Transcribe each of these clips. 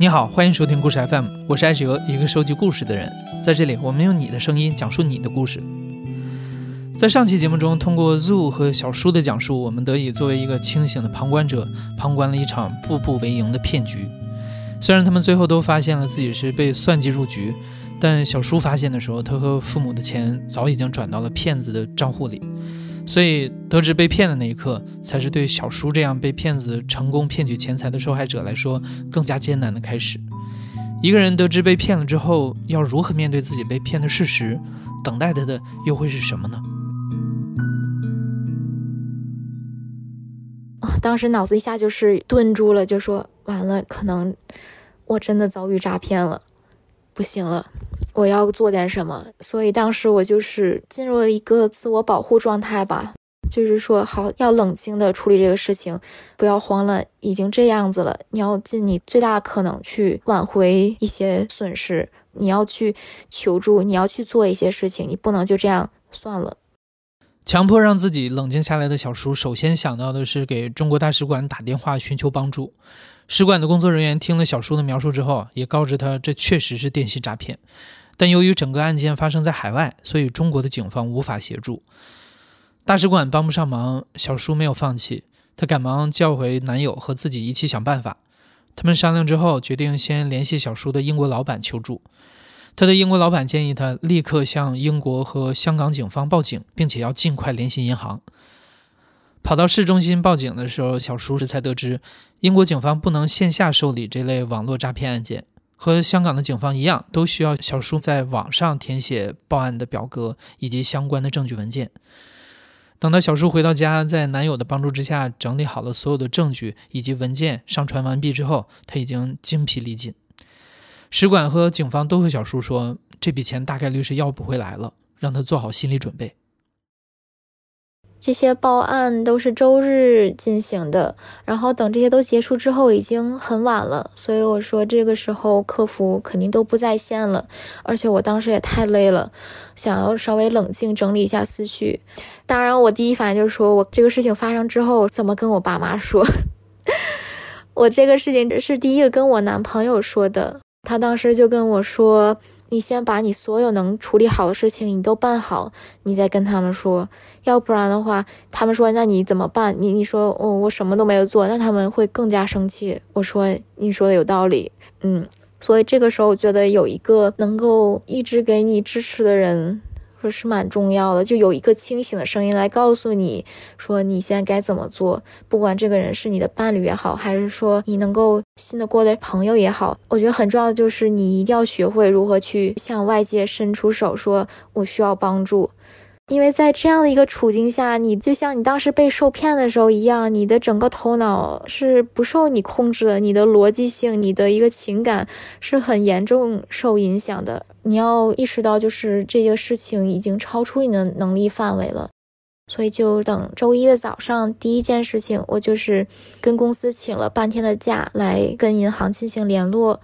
你好，欢迎收听故事 FM，我是艾哲，一个收集故事的人。在这里，我们用你的声音讲述你的故事。在上期节目中，通过 Zoo 和小叔的讲述，我们得以作为一个清醒的旁观者，旁观了一场步步为营的骗局。虽然他们最后都发现了自己是被算计入局，但小叔发现的时候，他和父母的钱早已经转到了骗子的账户里。所以，得知被骗的那一刻，才是对小叔这样被骗子成功骗取钱财的受害者来说更加艰难的开始。一个人得知被骗了之后，要如何面对自己被骗的事实？等待他的又会是什么呢？当时脑子一下就是顿住了，就说完了，可能我真的遭遇诈骗了，不行了。我要做点什么，所以当时我就是进入了一个自我保护状态吧，就是说好要冷静的处理这个事情，不要慌了，已经这样子了，你要尽你最大可能去挽回一些损失，你要去求助，你要去做一些事情，你不能就这样算了。强迫让自己冷静下来的小叔，首先想到的是给中国大使馆打电话寻求帮助。使馆的工作人员听了小叔的描述之后，也告知他这确实是电信诈骗。但由于整个案件发生在海外，所以中国的警方无法协助，大使馆帮不上忙。小叔没有放弃，他赶忙叫回男友和自己一起想办法。他们商量之后，决定先联系小叔的英国老板求助。他的英国老板建议他立刻向英国和香港警方报警，并且要尽快联系银行。跑到市中心报警的时候，小叔这才得知，英国警方不能线下受理这类网络诈骗案件。和香港的警方一样，都需要小叔在网上填写报案的表格以及相关的证据文件。等到小叔回到家，在男友的帮助之下整理好了所有的证据以及文件，上传完毕之后，他已经精疲力尽。使馆和警方都和小叔说，这笔钱大概率是要不回来了，让他做好心理准备。这些报案都是周日进行的，然后等这些都结束之后，已经很晚了，所以我说这个时候客服肯定都不在线了，而且我当时也太累了，想要稍微冷静整理一下思绪。当然，我第一反应就是说我这个事情发生之后怎么跟我爸妈说？我这个事情是第一个跟我男朋友说的，他当时就跟我说。你先把你所有能处理好的事情你都办好，你再跟他们说，要不然的话，他们说那你怎么办？你你说我我什么都没有做，那他们会更加生气。我说你说的有道理，嗯，所以这个时候我觉得有一个能够一直给你支持的人。说是蛮重要的，就有一个清醒的声音来告诉你说你现在该怎么做。不管这个人是你的伴侣也好，还是说你能够信得过的朋友也好，我觉得很重要的就是你一定要学会如何去向外界伸出手，说我需要帮助。因为在这样的一个处境下，你就像你当时被受骗的时候一样，你的整个头脑是不受你控制的，你的逻辑性、你的一个情感是很严重受影响的。你要意识到，就是这个事情已经超出你的能力范围了。所以就等周一的早上，第一件事情，我就是跟公司请了半天的假来跟银行进行联络。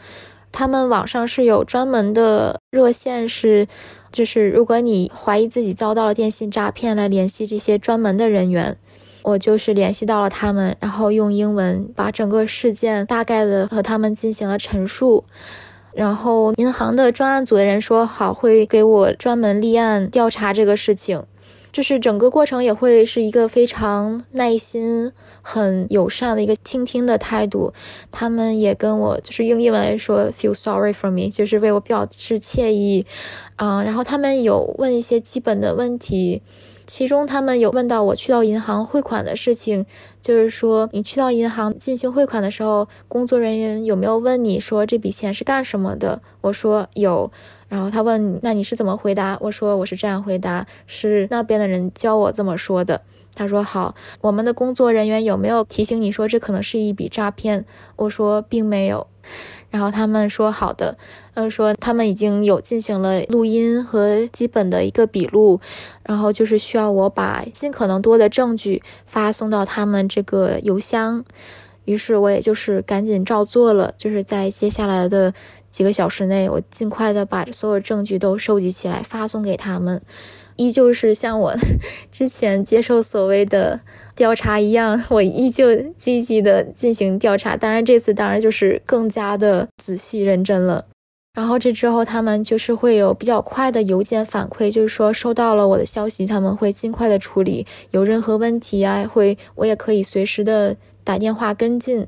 他们网上是有专门的热线，是就是如果你怀疑自己遭到了电信诈骗，来联系这些专门的人员。我就是联系到了他们，然后用英文把整个事件大概的和他们进行了陈述。然后银行的专案组的人说好会给我专门立案调查这个事情。就是整个过程也会是一个非常耐心、很友善的一个倾听的态度。他们也跟我就是用英文来说 “feel sorry for me”，就是为我表示歉意。嗯，然后他们有问一些基本的问题。其中，他们有问到我去到银行汇款的事情，就是说你去到银行进行汇款的时候，工作人员有没有问你说这笔钱是干什么的？我说有，然后他问那你是怎么回答？我说我是这样回答，是那边的人教我这么说的。他说好，我们的工作人员有没有提醒你说这可能是一笔诈骗？我说并没有。然后他们说好的，呃，说他们已经有进行了录音和基本的一个笔录，然后就是需要我把尽可能多的证据发送到他们这个邮箱。于是我也就是赶紧照做了，就是在接下来的几个小时内，我尽快的把所有证据都收集起来发送给他们。依旧是像我 之前接受所谓的调查一样，我依旧积极的进行调查。当然，这次当然就是更加的仔细认真了。然后这之后，他们就是会有比较快的邮件反馈，就是说收到了我的消息，他们会尽快的处理。有任何问题啊，会我也可以随时的打电话跟进。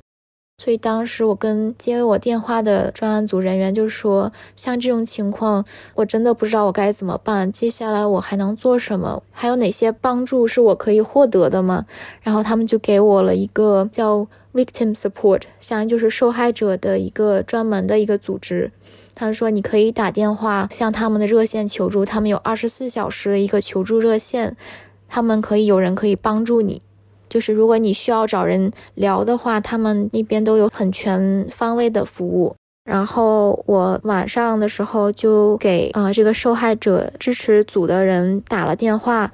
所以当时我跟接我电话的专案组人员就说，像这种情况，我真的不知道我该怎么办。接下来我还能做什么？还有哪些帮助是我可以获得的吗？然后他们就给我了一个叫 Victim Support，相当于就是受害者的一个专门的一个组织。他们说你可以打电话向他们的热线求助，他们有二十四小时的一个求助热线，他们可以有人可以帮助你。就是如果你需要找人聊的话，他们那边都有很全方位的服务。然后我晚上的时候就给啊这个受害者支持组的人打了电话，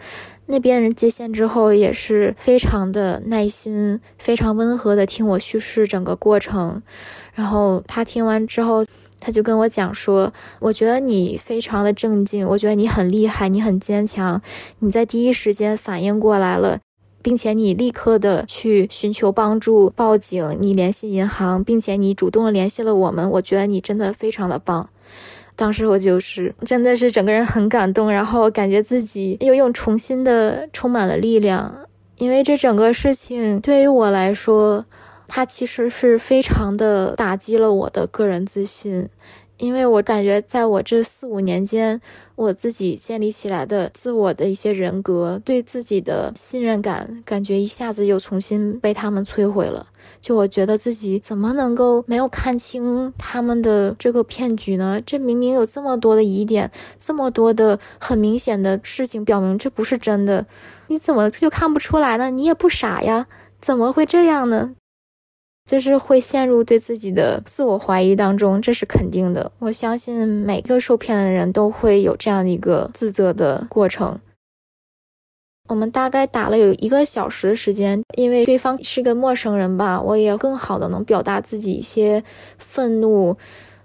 那边人接线之后也是非常的耐心，非常温和的听我叙事整个过程。然后他听完之后，他就跟我讲说：“我觉得你非常的正经，我觉得你很厉害，你很坚强，你在第一时间反应过来了。”并且你立刻的去寻求帮助，报警，你联系银行，并且你主动联系了我们，我觉得你真的非常的棒。当时我就是真的是整个人很感动，然后感觉自己又又重新的充满了力量，因为这整个事情对于我来说，它其实是非常的打击了我的个人自信。因为我感觉，在我这四五年间，我自己建立起来的自我的一些人格，对自己的信任感，感觉一下子又重新被他们摧毁了。就我觉得自己怎么能够没有看清他们的这个骗局呢？这明明有这么多的疑点，这么多的很明显的事情表明这不是真的，你怎么就看不出来呢？你也不傻呀，怎么会这样呢？就是会陷入对自己的自我怀疑当中，这是肯定的。我相信每个受骗的人都会有这样的一个自责的过程。我们大概打了有一个小时的时间，因为对方是个陌生人吧，我也更好的能表达自己一些愤怒。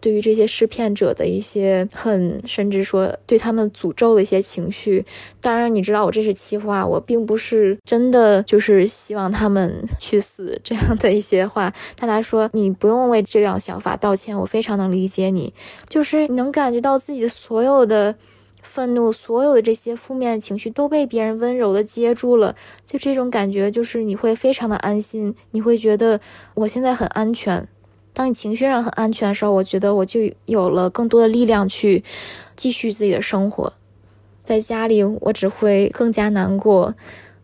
对于这些施骗者的一些恨，甚至说对他们诅咒的一些情绪，当然你知道我这是气话，我并不是真的就是希望他们去死这样的一些话。但他说你不用为这样想法道歉，我非常能理解你，就是能感觉到自己的所有的愤怒，所有的这些负面情绪都被别人温柔的接住了，就这种感觉就是你会非常的安心，你会觉得我现在很安全。当你情绪上很安全的时候，我觉得我就有了更多的力量去继续自己的生活。在家里，我只会更加难过。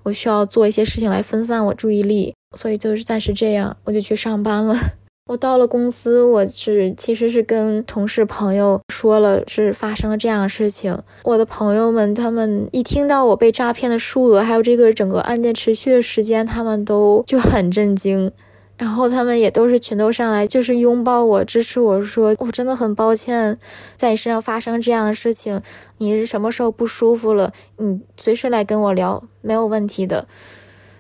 我需要做一些事情来分散我注意力，所以就是暂时这样，我就去上班了。我到了公司，我是其实是跟同事朋友说了是发生了这样的事情。我的朋友们，他们一听到我被诈骗的数额，还有这个整个案件持续的时间，他们都就很震惊。然后他们也都是全都上来，就是拥抱我、支持我，说我真的很抱歉，在你身上发生这样的事情。你是什么时候不舒服了？你随时来跟我聊，没有问题的。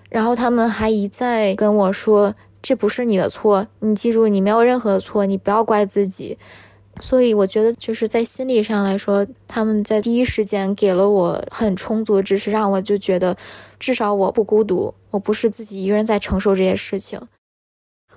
然后他们还一再跟我说，这不是你的错，你记住，你没有任何错，你不要怪自己。所以我觉得就是在心理上来说，他们在第一时间给了我很充足的支持，让我就觉得至少我不孤独，我不是自己一个人在承受这些事情。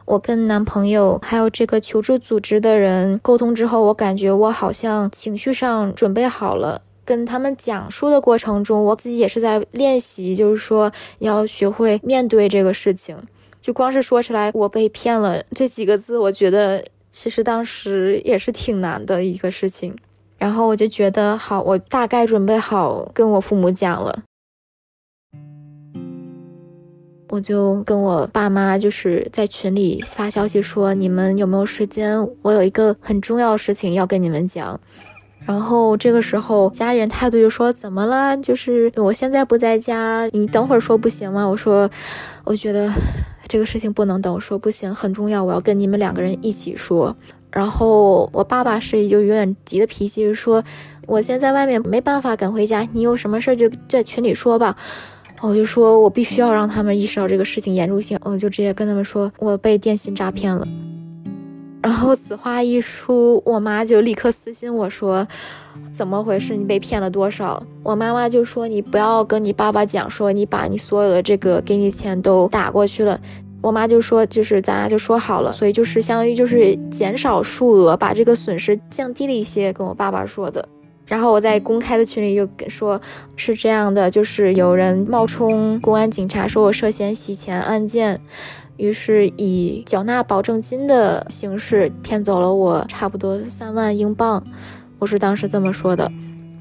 我跟男朋友还有这个求助组织的人沟通之后，我感觉我好像情绪上准备好了。跟他们讲述的过程中，我自己也是在练习，就是说要学会面对这个事情。就光是说出来我被骗了这几个字，我觉得其实当时也是挺难的一个事情。然后我就觉得好，我大概准备好跟我父母讲了。我就跟我爸妈就是在群里发消息说，你们有没有时间？我有一个很重要的事情要跟你们讲。然后这个时候家里人态度就说：“怎么了？就是我现在不在家，你等会儿说不行吗？”我说：“我觉得这个事情不能等。”我说：“不行，很重要，我要跟你们两个人一起说。”然后我爸爸是就有点急的脾气，说：“我现在外面没办法赶回家，你有什么事就在群里说吧。”我就说，我必须要让他们意识到这个事情严重性。我就直接跟他们说，我被电信诈骗了。然后此话一出，我妈就立刻私信我说：“怎么回事？你被骗了多少？”我妈妈就说：“你不要跟你爸爸讲，说你把你所有的这个给你钱都打过去了。”我妈就说：“就是咱俩就说好了，所以就是相当于就是减少数额，把这个损失降低了一些。”跟我爸爸说的。然后我在公开的群里又说：“是这样的，就是有人冒充公安警察，说我涉嫌洗钱案件。”于是以缴纳保证金的形式骗走了我差不多三万英镑，我是当时这么说的。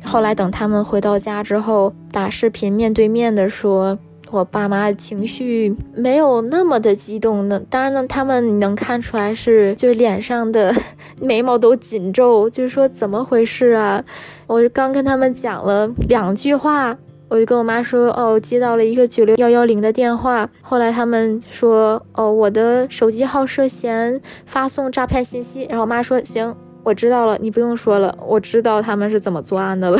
后来等他们回到家之后，打视频面对面的说，我爸妈的情绪没有那么的激动呢。当然呢，他们能看出来是就脸上的 眉毛都紧皱，就是说怎么回事啊？我就刚跟他们讲了两句话。我就跟我妈说，哦，接到了一个九六幺幺零的电话。后来他们说，哦，我的手机号涉嫌发送诈骗信息。然后我妈说，行，我知道了，你不用说了，我知道他们是怎么作案的了。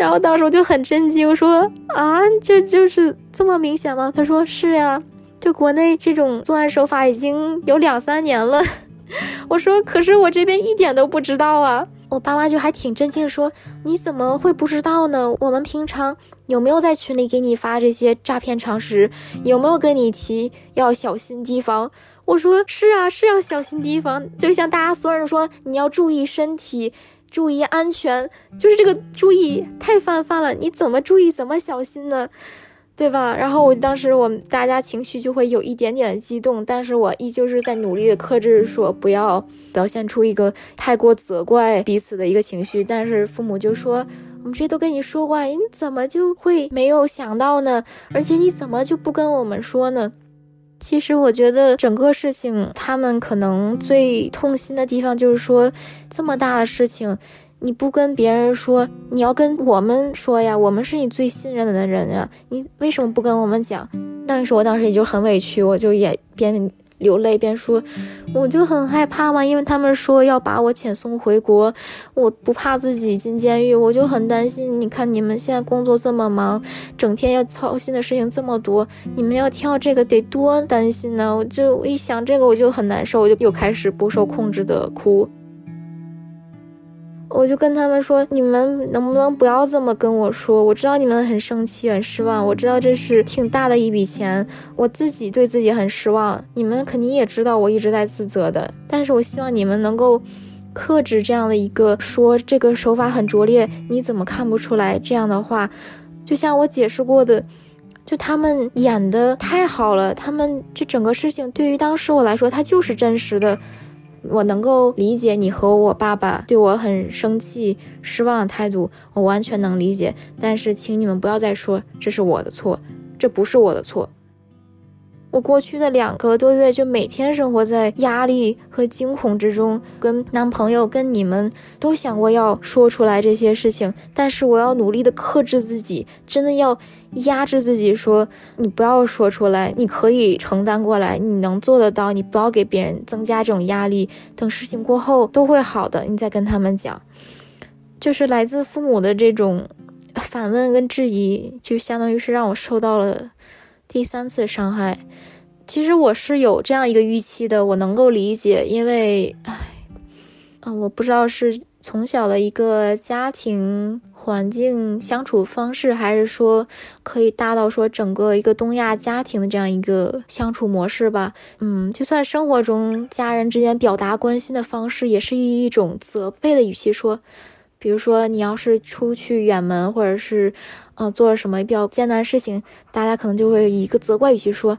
然后当时我就很震惊，我说啊，这就是这么明显吗？他说是呀，就国内这种作案手法已经有两三年了。我说，可是我这边一点都不知道啊。我爸妈就还挺震惊，说你怎么会不知道呢？我们平常有没有在群里给你发这些诈骗常识？有没有跟你提要小心提防？我说是啊，是要小心提防。就像大家所有人说，你要注意身体，注意安全，就是这个注意太泛泛了。你怎么注意，怎么小心呢？对吧？然后我当时我们大家情绪就会有一点点的激动，但是我依旧是在努力的克制，说不要表现出一个太过责怪彼此的一个情绪。但是父母就说：“我们这都跟你说过，你怎么就会没有想到呢？而且你怎么就不跟我们说呢？”其实我觉得整个事情，他们可能最痛心的地方就是说，这么大的事情。你不跟别人说，你要跟我们说呀，我们是你最信任的人呀，你为什么不跟我们讲？但是我当时也就很委屈，我就也边流泪边说，我就很害怕嘛，因为他们说要把我遣送回国，我不怕自己进监狱，我就很担心。你看你们现在工作这么忙，整天要操心的事情这么多，你们要跳这个得多担心呢？我就一想这个我就很难受，我就又开始不受控制的哭。我就跟他们说：“你们能不能不要这么跟我说？我知道你们很生气、很失望。我知道这是挺大的一笔钱，我自己对自己很失望。你们肯定也知道我一直在自责的。但是我希望你们能够克制这样的一个说这个手法很拙劣，你怎么看不出来？这样的话，就像我解释过的，就他们演的太好了。他们这整个事情对于当时我来说，它就是真实的。”我能够理解你和我爸爸对我很生气、失望的态度，我完全能理解。但是，请你们不要再说这是我的错，这不是我的错。我过去的两个多月就每天生活在压力和惊恐之中，跟男朋友、跟你们都想过要说出来这些事情，但是我要努力的克制自己，真的要压制自己，说你不要说出来，你可以承担过来，你能做得到，你不要给别人增加这种压力。等事情过后都会好的，你再跟他们讲。就是来自父母的这种反问跟质疑，就相当于是让我受到了。第三次伤害，其实我是有这样一个预期的，我能够理解，因为，唉，啊，我不知道是从小的一个家庭环境相处方式，还是说可以大到说整个一个东亚家庭的这样一个相处模式吧。嗯，就算生活中家人之间表达关心的方式，也是以一种责备的语气说。比如说，你要是出去远门，或者是，呃，做了什么比较艰难的事情，大家可能就会以一个责怪语气说：“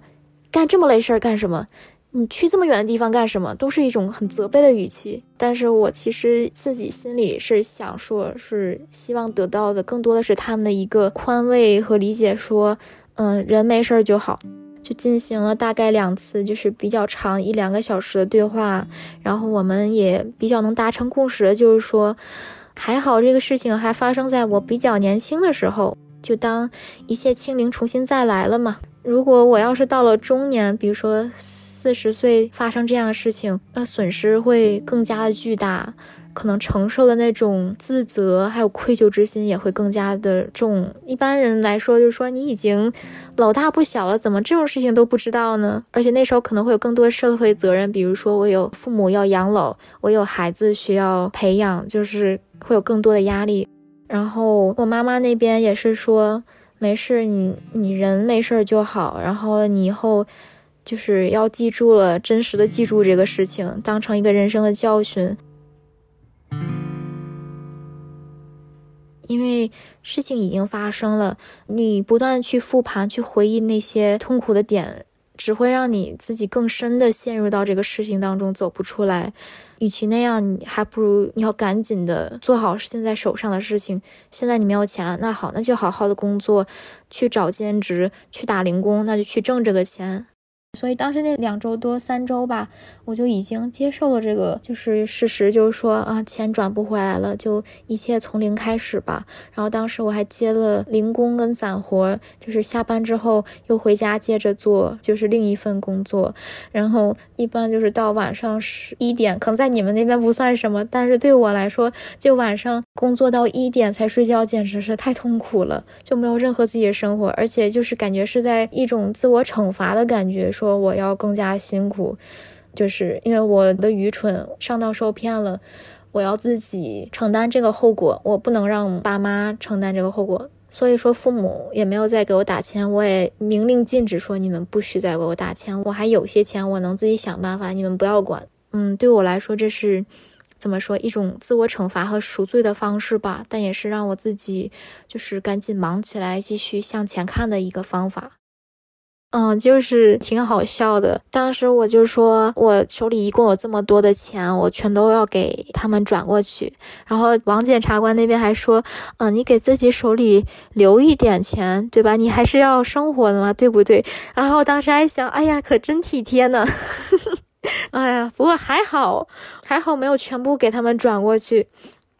干这么累事儿干什么？你去这么远的地方干什么？”都是一种很责备的语气。但是我其实自己心里是想说，是希望得到的更多的是他们的一个宽慰和理解，说：“嗯，人没事儿就好。”就进行了大概两次，就是比较长一两个小时的对话，然后我们也比较能达成共识，就是说。还好，这个事情还发生在我比较年轻的时候，就当一切清零，重新再来了嘛。如果我要是到了中年，比如说四十岁发生这样的事情，那损失会更加的巨大。可能承受的那种自责还有愧疚之心也会更加的重。一般人来说，就是说你已经老大不小了，怎么这种事情都不知道呢？而且那时候可能会有更多社会责任，比如说我有父母要养老，我有孩子需要培养，就是会有更多的压力。然后我妈妈那边也是说，没事，你你人没事就好。然后你以后就是要记住了，真实的记住这个事情，当成一个人生的教训。因为事情已经发生了，你不断去复盘、去回忆那些痛苦的点，只会让你自己更深的陷入到这个事情当中，走不出来。与其那样，你还不如你要赶紧的做好现在手上的事情。现在你没有钱了，那好，那就好好的工作，去找兼职，去打零工，那就去挣这个钱。所以当时那两周多三周吧，我就已经接受了这个就是事实，就是说啊，钱转不回来了，就一切从零开始吧。然后当时我还接了零工跟散活，就是下班之后又回家接着做，就是另一份工作。然后一般就是到晚上十一点，可能在你们那边不算什么，但是对我来说，就晚上工作到一点才睡觉，简直是太痛苦了，就没有任何自己的生活，而且就是感觉是在一种自我惩罚的感觉。说我要更加辛苦，就是因为我的愚蠢上当受骗了，我要自己承担这个后果，我不能让爸妈承担这个后果。所以说父母也没有再给我打钱，我也明令禁止说你们不许再给我打钱，我还有些钱我能自己想办法，你们不要管。嗯，对我来说这是怎么说一种自我惩罚和赎罪的方式吧，但也是让我自己就是赶紧忙起来，继续向前看的一个方法。嗯，就是挺好笑的。当时我就说，我手里一共有这么多的钱，我全都要给他们转过去。然后王检察官那边还说，嗯，你给自己手里留一点钱，对吧？你还是要生活的嘛，对不对？然后当时还想，哎呀，可真体贴呢。哎呀，不过还好，还好没有全部给他们转过去。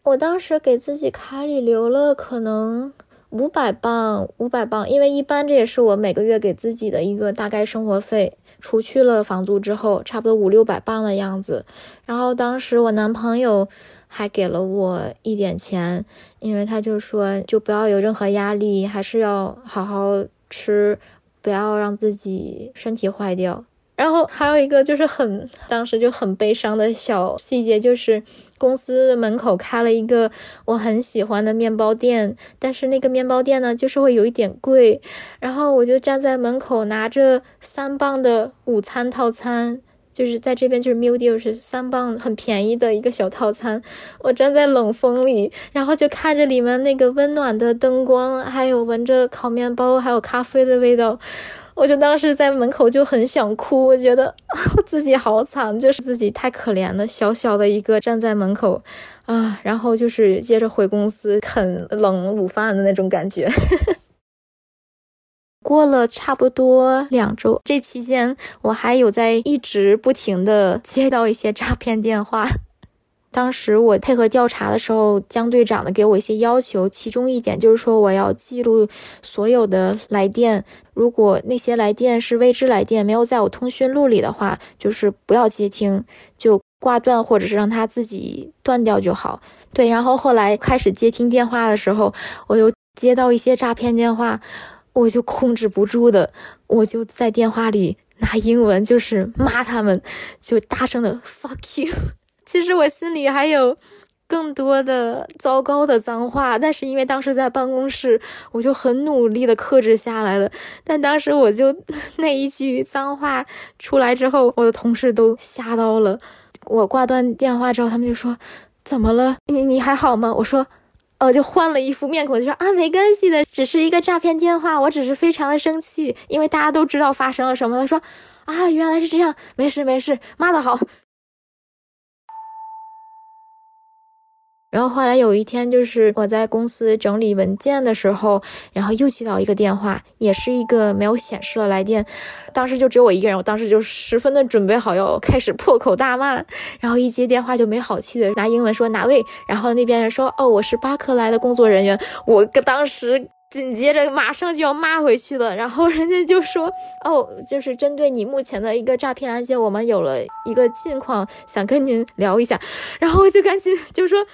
我当时给自己卡里留了可能。五百磅，五百磅，因为一般这也是我每个月给自己的一个大概生活费，除去了房租之后，差不多五六百磅的样子。然后当时我男朋友还给了我一点钱，因为他就说就不要有任何压力，还是要好好吃，不要让自己身体坏掉。然后还有一个就是很当时就很悲伤的小细节，就是公司门口开了一个我很喜欢的面包店，但是那个面包店呢，就是会有一点贵。然后我就站在门口拿着三磅的午餐套餐，就是在这边就是 meal deal 是三磅很便宜的一个小套餐。我站在冷风里，然后就看着里面那个温暖的灯光，还有闻着烤面包还有咖啡的味道。我就当时在门口就很想哭，我觉得 我自己好惨，就是自己太可怜了，小小的一个站在门口，啊，然后就是接着回公司啃冷午饭的那种感觉。过了差不多两周，这期间我还有在一直不停的接到一些诈骗电话。当时我配合调查的时候，江队长呢给我一些要求，其中一点就是说我要记录所有的来电，如果那些来电是未知来电，没有在我通讯录里的话，就是不要接听，就挂断或者是让他自己断掉就好。对，然后后来开始接听电话的时候，我又接到一些诈骗电话，我就控制不住的，我就在电话里拿英文就是骂他们，就大声的 fuck you。其实我心里还有更多的糟糕的脏话，但是因为当时在办公室，我就很努力的克制下来了。但当时我就 那一句脏话出来之后，我的同事都吓到了。我挂断电话之后，他们就说：“怎么了？你你还好吗？”我说：“呃，就换了一副面孔，就说啊，没关系的，只是一个诈骗电话，我只是非常的生气，因为大家都知道发生了什么。”他说：“啊，原来是这样，没事没事，骂的好。”然后后来有一天，就是我在公司整理文件的时候，然后又接到一个电话，也是一个没有显示的来电。当时就只有我一个人，我当时就十分的准备好要开始破口大骂。然后一接电话就没好气的拿英文说哪位，然后那边人说哦我是巴克莱的工作人员。我当时紧接着马上就要骂回去了，然后人家就说：“哦，就是针对你目前的一个诈骗案件，我们有了一个近况，想跟您聊一下。”然后我就赶紧就说，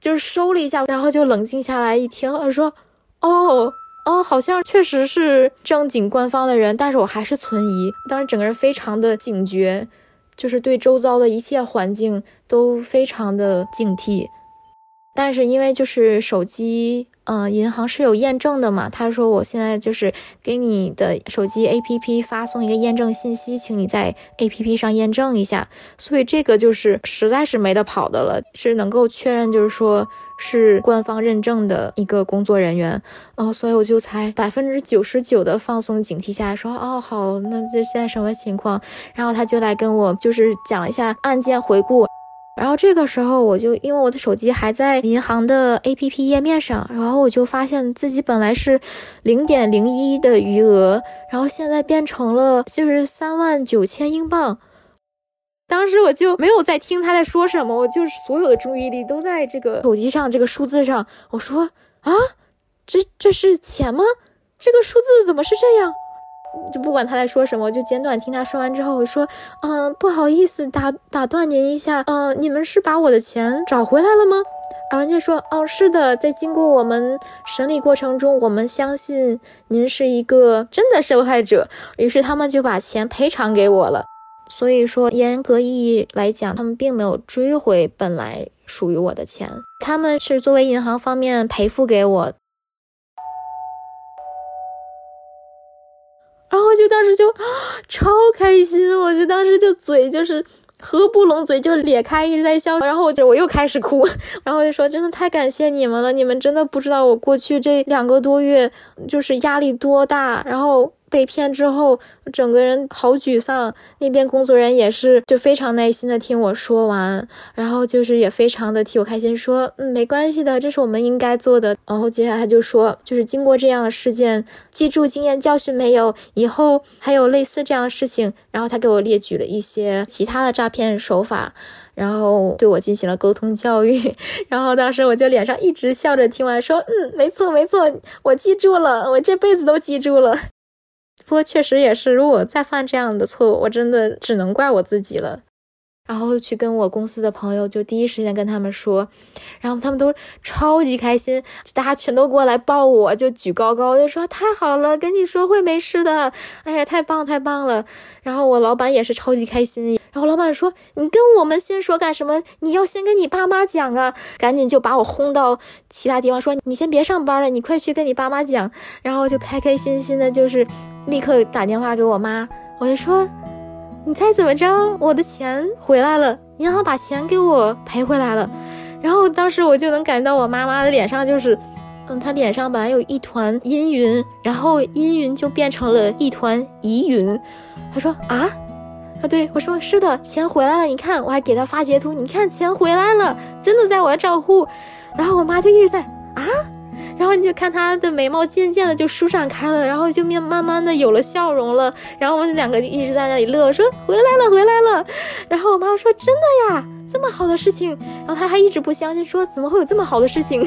就是收了一下，然后就冷静下来一听，我说：“哦哦，好像确实是正经官方的人，但是我还是存疑。当时整个人非常的警觉，就是对周遭的一切环境都非常的警惕。但是因为就是手机。”嗯，银行是有验证的嘛？他说我现在就是给你的手机 APP 发送一个验证信息，请你在 APP 上验证一下。所以这个就是实在是没得跑的了，是能够确认就是说是官方认证的一个工作人员。哦，所以我就才百分之九十九的放松警惕下来说，哦好，那这现在什么情况？然后他就来跟我就是讲了一下案件回顾。然后这个时候，我就因为我的手机还在银行的 A P P 页面上，然后我就发现自己本来是零点零一的余额，然后现在变成了就是三万九千英镑。当时我就没有在听他在说什么，我就是所有的注意力都在这个手机上这个数字上。我说啊，这这是钱吗？这个数字怎么是这样？就不管他在说什么，我就简短听他说完之后，我说，嗯，不好意思，打打断您一下，嗯，你们是把我的钱找回来了吗？然后人家说，哦，是的，在经过我们审理过程中，我们相信您是一个真的受害者，于是他们就把钱赔偿给我了。所以说，严格意义来讲，他们并没有追回本来属于我的钱，他们是作为银行方面赔付给我。就当时就超开心，我就当时就嘴就是合不拢嘴就咧开一直在笑，然后我就我又开始哭，然后就说真的太感谢你们了，你们真的不知道我过去这两个多月就是压力多大，然后。被骗之后，整个人好沮丧。那边工作人员也是，就非常耐心的听我说完，然后就是也非常的替我开心，说嗯没关系的，这是我们应该做的。然后接下来他就说，就是经过这样的事件，记住经验教训没有？以后还有类似这样的事情。然后他给我列举了一些其他的诈骗手法，然后对我进行了沟通教育。然后当时我就脸上一直笑着听完，说嗯没错没错，我记住了，我这辈子都记住了。不过确实也是，如果再犯这样的错误，我真的只能怪我自己了。然后去跟我公司的朋友，就第一时间跟他们说，然后他们都超级开心，大家全都过来抱我，就举高高，就说太好了，跟你说会没事的，哎呀，太棒太棒了。然后我老板也是超级开心，然后老板说你跟我们先说干什么？你要先跟你爸妈讲啊，赶紧就把我轰到其他地方，说你先别上班了，你快去跟你爸妈讲。然后就开开心心的，就是立刻打电话给我妈，我就说。你猜怎么着？我的钱回来了，银行把钱给我赔回来了。然后当时我就能感觉到我妈妈的脸上就是，嗯，她脸上本来有一团阴云，然后阴云就变成了一团疑云。她说啊啊，对我说是的，钱回来了。你看，我还给她发截图，你看钱回来了，真的在我的账户。然后我妈就一直在啊。然后你就看他的眉毛渐渐的就舒展开了，然后就面慢慢的有了笑容了。然后我们两个就一直在那里乐，说回来了，回来了。然后我妈妈说真的呀，这么好的事情。然后他还一直不相信，说怎么会有这么好的事情？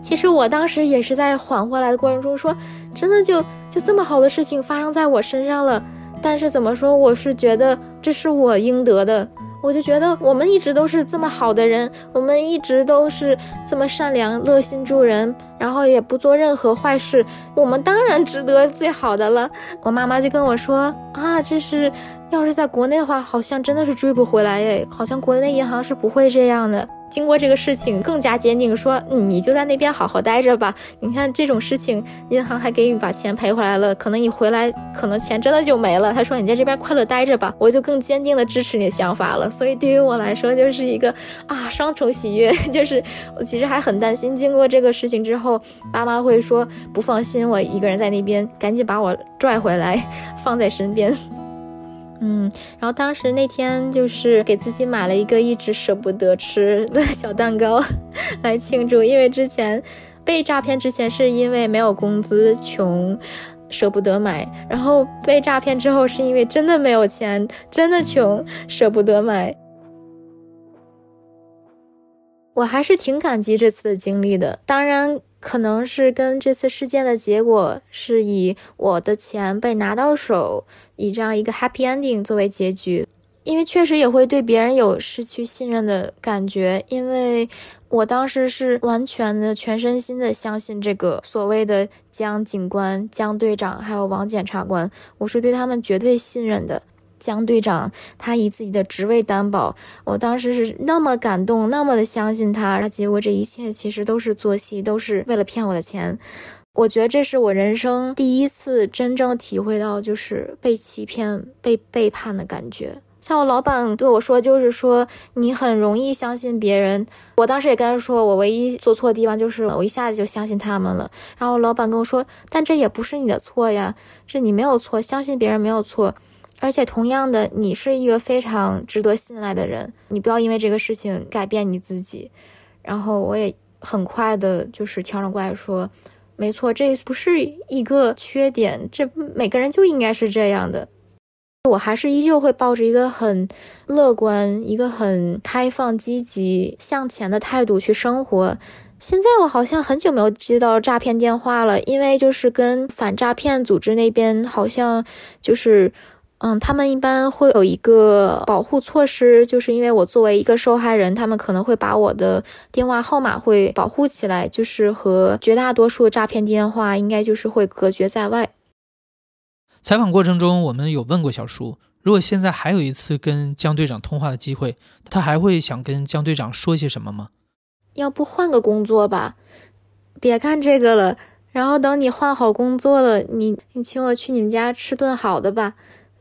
其实我当时也是在缓过来的过程中说，真的就就这么好的事情发生在我身上了。但是怎么说，我是觉得这是我应得的。我就觉得我们一直都是这么好的人，我们一直都是这么善良、乐心助人，然后也不做任何坏事，我们当然值得最好的了。我妈妈就跟我说啊，这是要是在国内的话，好像真的是追不回来耶，好像国内银行是不会这样的。经过这个事情，更加坚定说，你就在那边好好待着吧。你看这种事情，银行还给你把钱赔回来了，可能你回来，可能钱真的就没了。他说你在这边快乐待着吧，我就更坚定的支持你的想法了。所以对于我来说，就是一个啊双重喜悦。就是我其实还很担心，经过这个事情之后，爸妈会说不放心我一个人在那边，赶紧把我拽回来，放在身边。嗯，然后当时那天就是给自己买了一个一直舍不得吃的小蛋糕来庆祝，因为之前被诈骗之前是因为没有工资穷，舍不得买，然后被诈骗之后是因为真的没有钱，真的穷，舍不得买。我还是挺感激这次的经历的，当然可能是跟这次事件的结果是以我的钱被拿到手，以这样一个 happy ending 作为结局。因为确实也会对别人有失去信任的感觉，因为我当时是完全的、全身心的相信这个所谓的江警官、江队长还有王检察官，我是对他们绝对信任的。江队长他以自己的职位担保，我当时是那么感动，那么的相信他，他结果这一切其实都是做戏，都是为了骗我的钱。我觉得这是我人生第一次真正体会到，就是被欺骗、被背叛的感觉。像我老板对我说，就是说你很容易相信别人。我当时也跟他说，我唯一做错的地方就是我一下子就相信他们了。然后老板跟我说，但这也不是你的错呀，是你没有错，相信别人没有错。而且同样的，你是一个非常值得信赖的人，你不要因为这个事情改变你自己。然后我也很快的就是调整过来说，没错，这不是一个缺点，这每个人就应该是这样的。我还是依旧会抱着一个很乐观、一个很开放、积极向前的态度去生活。现在我好像很久没有接到诈骗电话了，因为就是跟反诈骗组织那边好像就是，嗯，他们一般会有一个保护措施，就是因为我作为一个受害人，他们可能会把我的电话号码会保护起来，就是和绝大多数诈骗电话应该就是会隔绝在外。采访过程中，我们有问过小叔，如果现在还有一次跟江队长通话的机会，他还会想跟江队长说些什么吗？要不换个工作吧，别干这个了。然后等你换好工作了，你你请我去你们家吃顿好的吧，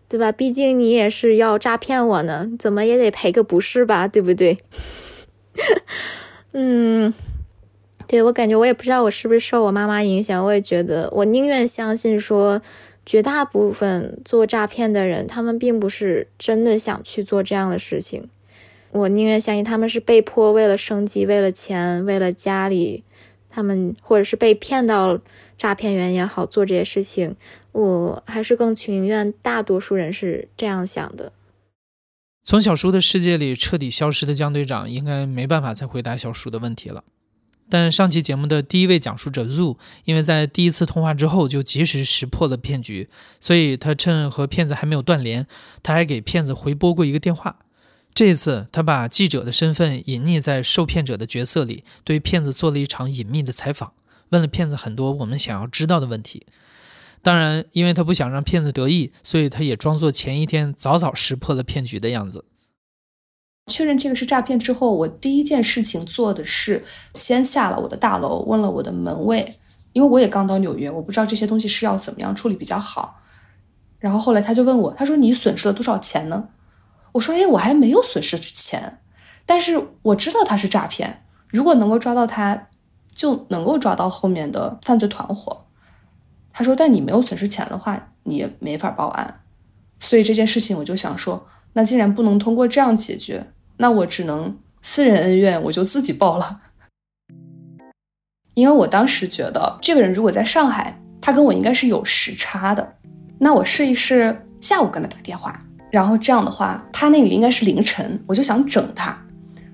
对吧？毕竟你也是要诈骗我呢，怎么也得赔个不是吧，对不对？嗯，对我感觉我也不知道我是不是受我妈妈影响，我也觉得我宁愿相信说。绝大部分做诈骗的人，他们并不是真的想去做这样的事情。我宁愿相信他们是被迫为了生计、为了钱、为了家里，他们或者是被骗到诈骗员也好做这些事情。我还是更情愿大多数人是这样想的。从小叔的世界里彻底消失的江队长，应该没办法再回答小叔的问题了。但上期节目的第一位讲述者 Zoo，因为在第一次通话之后就及时识破了骗局，所以他趁和骗子还没有断联，他还给骗子回拨过一个电话。这次他把记者的身份隐匿在受骗者的角色里，对骗子做了一场隐秘的采访，问了骗子很多我们想要知道的问题。当然，因为他不想让骗子得意，所以他也装作前一天早早识破了骗局的样子。确认这个是诈骗之后，我第一件事情做的是先下了我的大楼，问了我的门卫，因为我也刚到纽约，我不知道这些东西是要怎么样处理比较好。然后后来他就问我，他说你损失了多少钱呢？我说，哎，我还没有损失钱，但是我知道他是诈骗，如果能够抓到他，就能够抓到后面的犯罪团伙。他说，但你没有损失钱的话，你也没法报案。所以这件事情我就想说，那既然不能通过这样解决。那我只能私人恩怨，我就自己报了。因为我当时觉得，这个人如果在上海，他跟我应该是有时差的。那我试一试下午跟他打电话，然后这样的话，他那里应该是凌晨，我就想整他。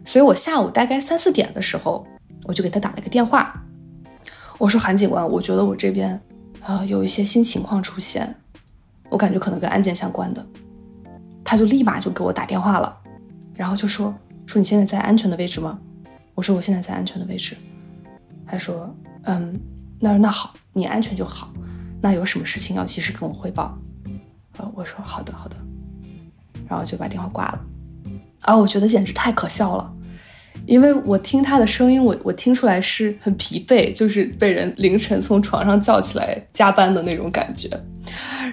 所以我下午大概三四点的时候，我就给他打了个电话。我说：“韩警官，我觉得我这边啊有一些新情况出现，我感觉可能跟案件相关的。”他就立马就给我打电话了。然后就说说你现在在安全的位置吗？我说我现在在安全的位置。他说嗯，那那好，你安全就好。那有什么事情要及时跟我汇报。呃，我说好的好的。然后就把电话挂了。啊，我觉得简直太可笑了，因为我听他的声音，我我听出来是很疲惫，就是被人凌晨从床上叫起来加班的那种感觉。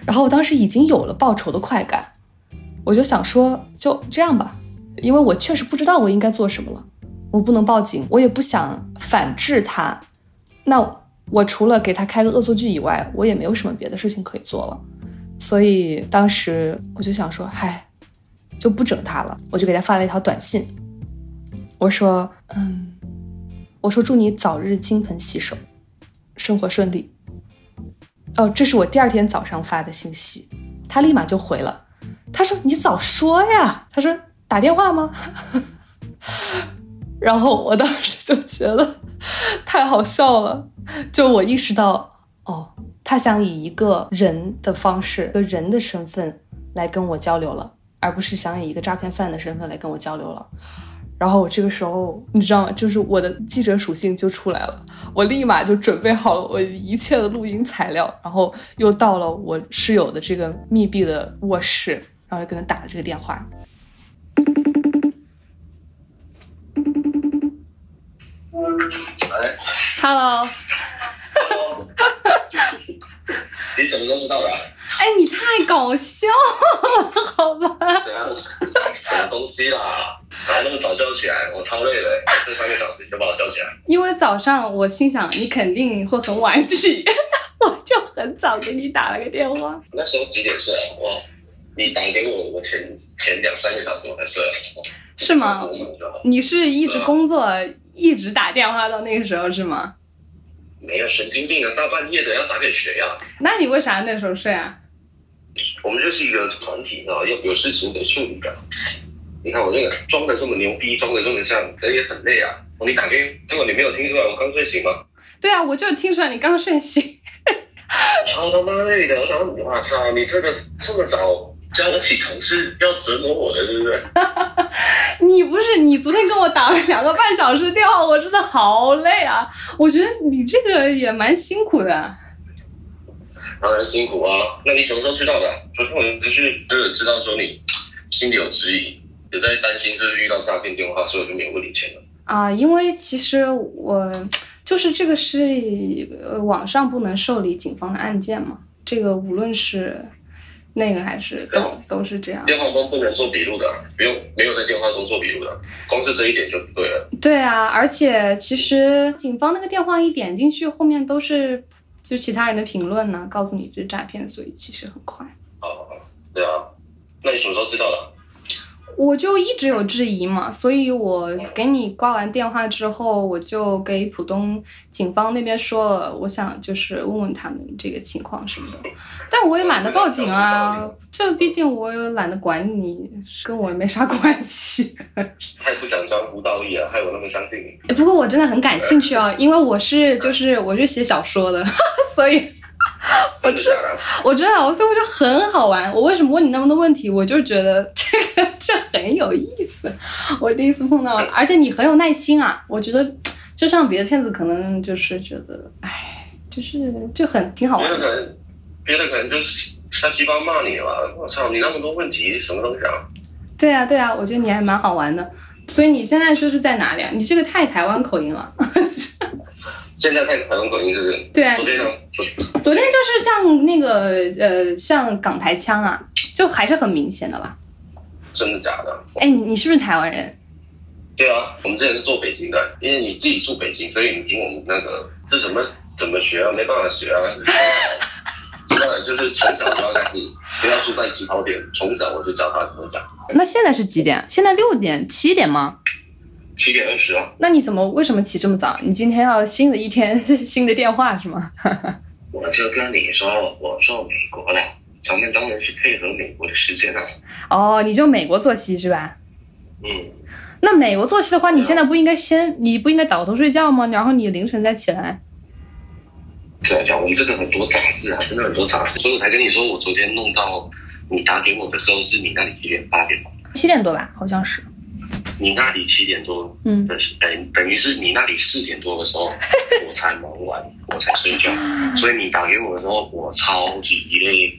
然后我当时已经有了报仇的快感，我就想说就这样吧。因为我确实不知道我应该做什么了，我不能报警，我也不想反制他，那我除了给他开个恶作剧以外，我也没有什么别的事情可以做了，所以当时我就想说，嗨，就不整他了，我就给他发了一条短信，我说，嗯，我说祝你早日金盆洗手，生活顺利。哦，这是我第二天早上发的信息，他立马就回了，他说你早说呀，他说。打电话吗？然后我当时就觉得太好笑了，就我意识到，哦，他想以一个人的方式，一个人的身份来跟我交流了，而不是想以一个诈骗犯的身份来跟我交流了。然后我这个时候，你知道吗？就是我的记者属性就出来了，我立马就准备好了我一切的录音材料，然后又到了我室友的这个密闭的卧室，然后就给他打了这个电话。哎 Hello，，Hello，你怎么时候知道的啊？哎，你太搞笑了，好吧？怎样？什么东西啦？还那么早叫起来，我超累的，睡三个小时你就把我叫起来。因为早上我心想你肯定会很晚起，我就很早给你打了个电话。那时候几点睡啊？我，你打给我，我前前两三个小时我才睡。是吗你是一直工作，一直打电话到那个时候是吗？没有神经病啊！大半夜的要打给谁啊？那你为啥那时候睡啊？我们就是一个团体啊，要有事情得处理的。你看我这个装的这么牛逼，装的这么像，人也很累啊。哦，你打给结果你没有听出来我刚睡醒吗？对啊，我就听出来你刚睡醒。超他妈累的！我想你，哇操，你这个这么早叫我起床是要折磨我的，是 不是？你不是你昨天跟我打了两个半小时电话，我真的好累啊！我觉得你这个也蛮辛苦的。当然辛苦啊。那你什么时候知道的？昨天我就是就是知道说你心里有质疑，有在担心，就是遇到诈骗电话，所以我就没有问你钱了。啊，因为其实我就是这个是呃网上不能受理警方的案件嘛，这个无论是那个还是都都是这样。电话中不能做笔录的，没有没有在电话中做笔录的，光是这一点就不对了。对啊，而且其实警方那个电话一点进去，后面都是就其他人的评论呢，告诉你这是诈骗，所以其实很快。好好好，对啊。那你什么时候知道的？我就一直有质疑嘛，所以我给你挂完电话之后，我就给浦东警方那边说了，我想就是问问他们这个情况什么的，但我也懒得报警啊，这毕竟我也懒得管你，跟我也没啥关系。太不讲江湖道义了，害我那么相信你。不过我真的很感兴趣哦，因为我是就是我是写小说的，所以 我知真的假的？我知道，所以我就很好玩。我为什么问你那么多问题？我就觉得这个这很有意思。我第一次碰到，而且你很有耐心啊。我觉得，就像别的骗子可能就是觉得，哎，就是就很挺好玩的可能，别的可能就是瞎鸡巴骂你了。我操，你那么多问题，什么东西啊？对啊，对啊，我觉得你还蛮好玩的。所以你现在就是在哪里啊？你这个太台湾口音了。现在看台湾口音是不是？对啊昨天呢？昨昨天就是像那个呃，像港台腔啊，就还是很明显的啦。真的假的？哎，你你是不是台湾人？对啊，我们之前是做北京的，因为你自己住北京，所以你听我们那个这怎么怎么学啊？没办法学啊。就是从小就要开始，不要输在起跑点，从小我就教他怎么讲。那现在是几点？现在六点、七点吗？七点二十啊，那你怎么为什么起这么早？你今天要新的一天 新的电话是吗？我就跟你说，我做美国了，咱们当然是配合美国的时间了。哦，你就美国作息是吧？嗯，那美国作息的话，你现在不应该先，你不应该倒头睡觉吗？然后你凌晨再起来。这样讲，我们这个很多杂事啊，真的很多杂事，所以我才跟你说，我昨天弄到你打给我的时候是你那里几点？八点吧？七点多吧，好像是。你那里七点多，嗯等等等于是你那里四点多的时候，我才忙完，我才睡觉，所以你打给我的时候，我超级累，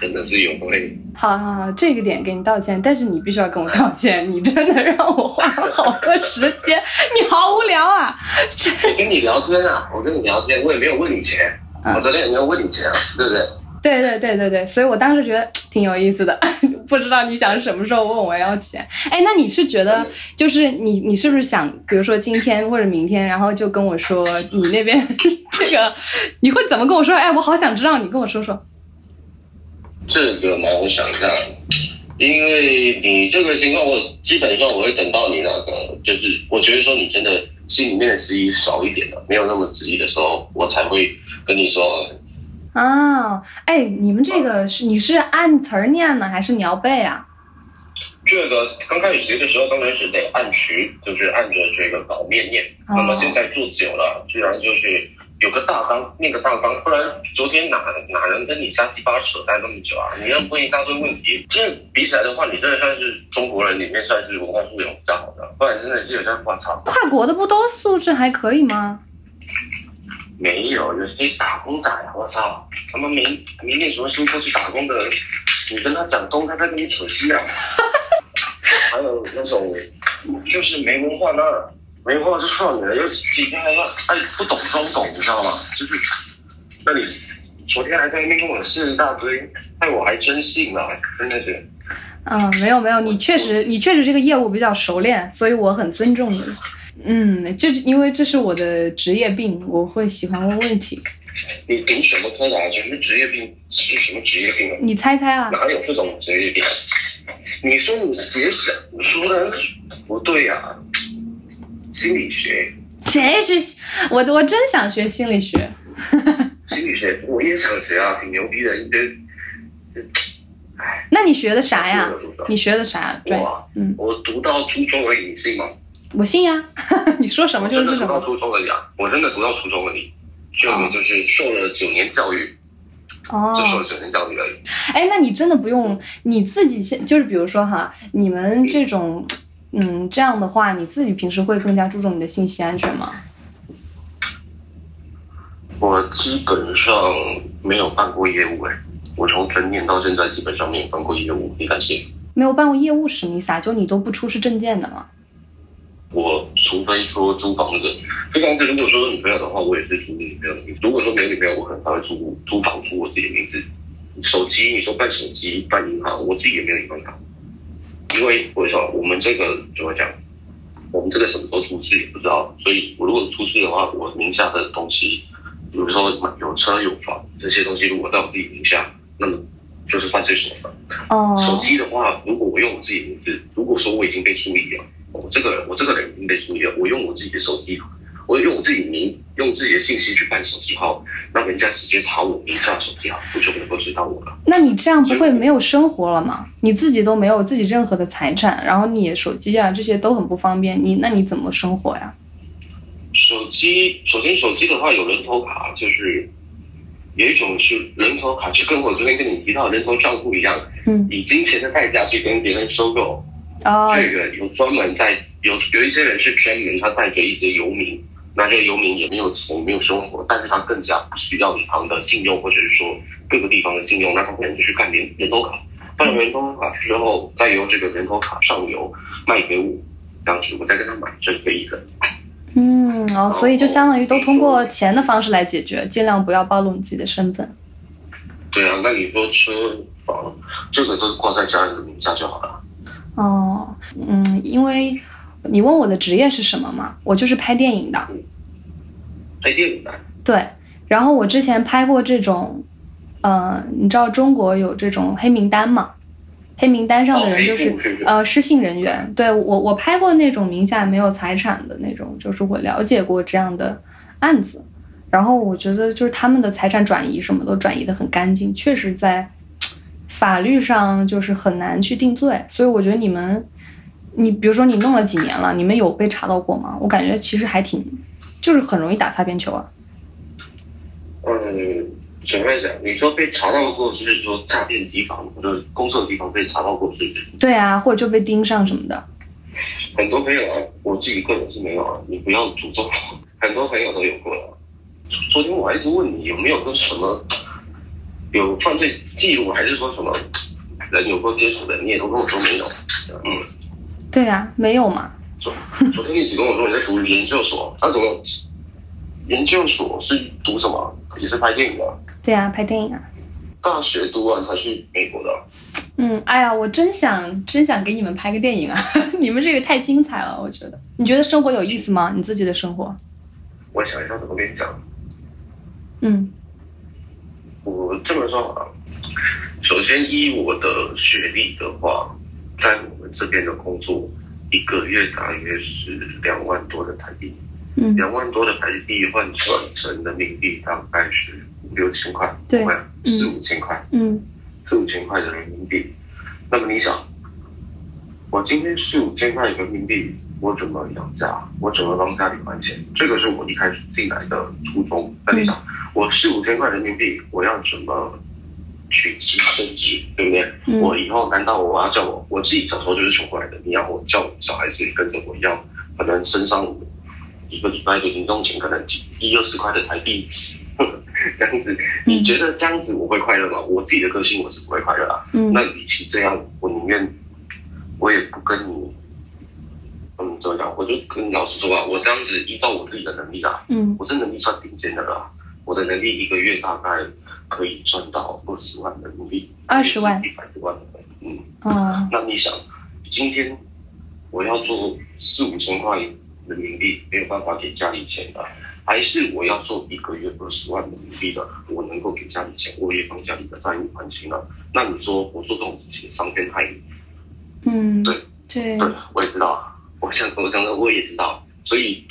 真的是有够累。好好好，这个点给你道歉，但是你必须要跟我道歉，你真的让我花了好多时间，你好无聊啊！这我跟你聊天啊，我跟你聊天，我也没有问你钱，啊我昨天也没有问你钱啊，对不对？对对对对对，所以我当时觉得 挺有意思的，不知道你想什么时候问我要钱？哎，那你是觉得就是你你是不是想，比如说今天或者明天，然后就跟我说你那边 这个，你会怎么跟我说？哎，我好想知道，你跟我说说。这个嘛，我想一下，因为你这个情况，我基本上我会等到你那个，就是我觉得说你真的心里面的质疑少一点了，没有那么质疑的时候，我才会跟你说，啊，哎，你们这个是你是按词儿念呢，还是你要背啊？这个刚开始学的时候，当然是得按曲，就是按着这个稿面念。那么现在做久了，居然就是有个大纲，念个大纲，不然昨天哪哪能跟你瞎鸡巴扯淡那么久啊？你要问一大堆问题，这比起来的话，你真的算是中国人里面算是文化素养比较好的，不然真的是有点夸张。跨国的不都素质还可以吗？没有，有些打工仔，我操，他们明明念什么书过去打工的，你跟他讲东，他在跟你扯西啊。还有那种就是没文化那没文化就算了，有几天还要哎不懂装懂，你知道吗？就是那你昨天还在那边跟我试一大堆，害我还真信了，真的是。嗯，没有没有，你确实你确实这个业务比较熟练，所以我很尊重你。嗯，这因为这是我的职业病，我会喜欢问问题。你读什么科的？什么职业病？是什么职业病啊？你猜猜啊？哪有这种职业病？你说你写小说的不对呀？心理学？谁学？我我真想学心理学。心理学我也想学啊，挺牛逼的。一堆，哎。那你学的啥呀？你学的啥？我嗯，我读到初中而已，你信吗？我信呀，你说什么就是什么。读到初中而已啊，我真的读到初中而已，就就是受了九年教育，哦，就受了九年教育而已。哎，那你真的不用你自己先，就是比如说哈，你们这种，嗯，这样的话，你自己平时会更加注重你的信息安全吗？我基本上没有办过业务哎，我从成年到现在基本上没有办过业务，你敢信？没有办过业务什么意思啊？就你都不出示证件的吗？我除非说租房子，租房子如果说女朋友的话，我也是租女朋友的名字。如果说没有女朋友，我可能才会租租房租我自己的名字。手机，你说办手机、办银行，我自己也没有银行卡，因为我说我们这个怎么讲，我们这个什么时候出事也不知道，所以我如果出事的话，我名下的东西，比如说有车有房这些东西，如果在我自己名下，那么就是犯罪所得。哦。手机的话，如果我用我自己名字，如果说我已经被处理了。我这个人，我这个人已经被注意。我用我自己的手机，我用我自己名，用自己的信息去办手机号，让人家直接查我名下手机号，不就能够知道我了。那你这样不会没有生活了吗？你自己都没有自己任何的财产，然后你手机啊这些都很不方便，你那你怎么生活呀？手机，首先手机的话有人头卡，就是有一种是人头卡，就跟我昨天跟你提到人头账户一样，嗯，以金钱的代价去跟别人收购。这个有专门在有有一些人是专门他带着一些游民，那这个游民也没有钱没有生活，但是他更加不需要银行的信用或者是说各个地方的信用，那他可能就去干人人头卡，办了人头卡之后，再由这个人头卡上游卖给我，这样子我再跟他买，这是可以的。嗯哦，所以就相当于都通过钱的方式来解决，尽量不要暴露你自己的身份。对啊，那你说车房这个都是挂在家人的名下就好了。哦，嗯，因为你问我的职业是什么嘛，我就是拍电影的，拍电影的，对。然后我之前拍过这种，呃，你知道中国有这种黑名单嘛？黑名单上的人就是呃失信人员。对我，我拍过那种名下没有财产的那种，就是我了解过这样的案子。然后我觉得就是他们的财产转移什么都转移的很干净，确实在。法律上就是很难去定罪，所以我觉得你们，你比如说你弄了几年了，你们有被查到过吗？我感觉其实还挺，就是很容易打擦边球啊。嗯，怎么讲？你说被查到过，就是说诈骗地方或者工作的地方被查到过，是不是？对啊，或者就被盯上什么的。很多朋友啊，我自己个人是没有啊，你不要诅咒我。很多朋友都有过了。昨天我还一直问你有没有个什么。有犯罪记录还是说什么人有过接触的？你也都跟我说没有。嗯，对呀，没有嘛。昨昨天一直跟我说你在读研究所，那怎么研究所是读什么？也是拍电影的。对呀，拍电影啊。大学读完才去美国的。嗯，哎呀，我真想真想给你们拍个电影啊！你们这个太精彩了，我觉得。你觉得生活有意思吗？你自己的生活？我想一下怎么跟你讲。嗯。我这么说好了，首先依我的学历的话，在我们这边的工作，一个月大约是两万多的台币，嗯，两万多的台币换算成人民币大概是五六千块，对，四五千块，嗯，四五千块的人民币。那么你想，我今天四五千块人民币，我怎么养家？我怎么帮家里还钱？这个是我一开始进来的初衷。那你想，我四五千块人民币，我要怎么去提升值，对不对？嗯我以后难道我要叫我我自己小时候就是穷过来的？你要我叫我小孩子跟着我一样，可能身上一个礼拜的零用钱可能一二十块的台币，这样子，你觉得这样子我会快乐吗？我自己的个性我是不会快乐啊。嗯那与其这样，我宁愿我也不跟你，嗯，怎么讲？我就跟你老实说啊，我这样子依照我自己的能力啊，嗯我这能力算顶尖的了啊。我的能力一个月大概可以赚到二十万人民币，二十万一百多万的，嗯。啊那你想，今天我要做四五千块人民币，没有办法给家里钱的，还是我要做一个月二十万人民币的，我能够给家里钱，我也帮家里的债务还清了？那你说我做这种事情伤天害理？嗯对对对，我也知道，我想我想的我也知道，所以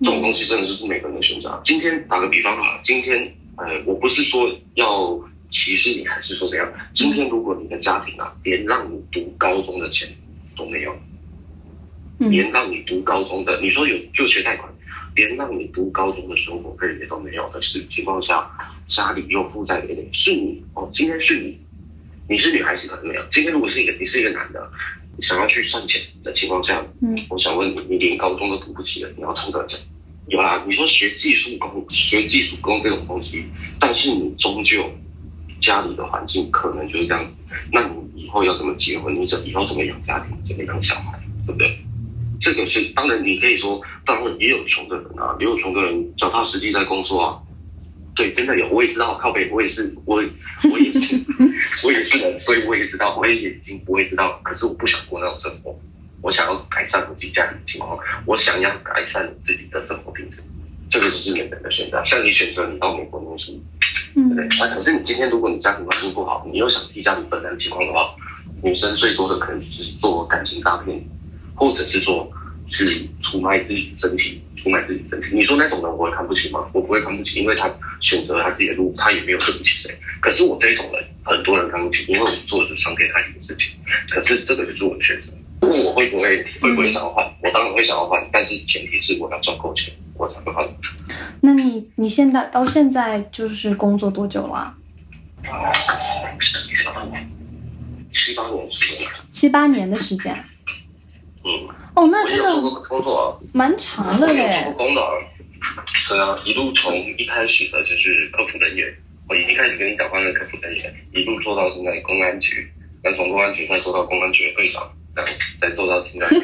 这种东西真的就是每个人的选择啊。今天打个比方啊，今天呃，我不是说要歧视你，还是说怎样？今天如果你的家庭啊，连让你读高中的钱都没有，嗯连让你读高中的，你说有就学贷款，连让你读高中的生活费也都没有的是情况下，家里又负债累累，是你哦，今天是你，你是女孩子可能没有，今天如果是一个你是一个男的，你想要去赚钱的情况下，嗯我想问你，你连高中都读不起了，你要赚多少钱？有啦，你说学技术工、学技术工这种东西，但是你终究家里的环境可能就是这样子，那你以后要怎么结婚？你怎以后怎么养家庭？怎么养小孩？对不对？这个是当然，你可以说，当然也有穷的人啊，也有穷的人脚踏实地在工作啊。对，真的有，我也知道，靠北，我也是，我我也是，我也是人，所以我也知道，我也已经不会知道，可是我不想过那种生活，我想要改善我自己家庭的情况，我想要改善我自己的生活品质，这个就是每个人的选择。像你选择你到美国念书，对不对？嗯啊，可是你今天如果你家庭环境不好，你又想替家里分担情况的话，女生最多的可能就是做感情诈骗，或者是说去出卖自己身体，出卖自己身体。你说那种人我会看不起吗？我不会看不起，因为他选择了他自己的路，他也没有对不起谁。可是我这一种人，很多人看不起，因为我做的是伤天害理的事情。可是这个就是我的选择。问我会不会会不会想要换？我当然会想要换，但是前提是我要赚够钱，我才会换。那你你现在到现在就是工作多久了？七八年，七八年时间。七八年的时间。嗯，哦，那我也真的有做过工作啊。蛮长的嘞做。工的啊，对啊，一路从一开始的就是客服人员，我一开始跟你讲话的客服人员，一路做到现在公安局，再从公安局再做到公安局的队长，然后再做到现在。对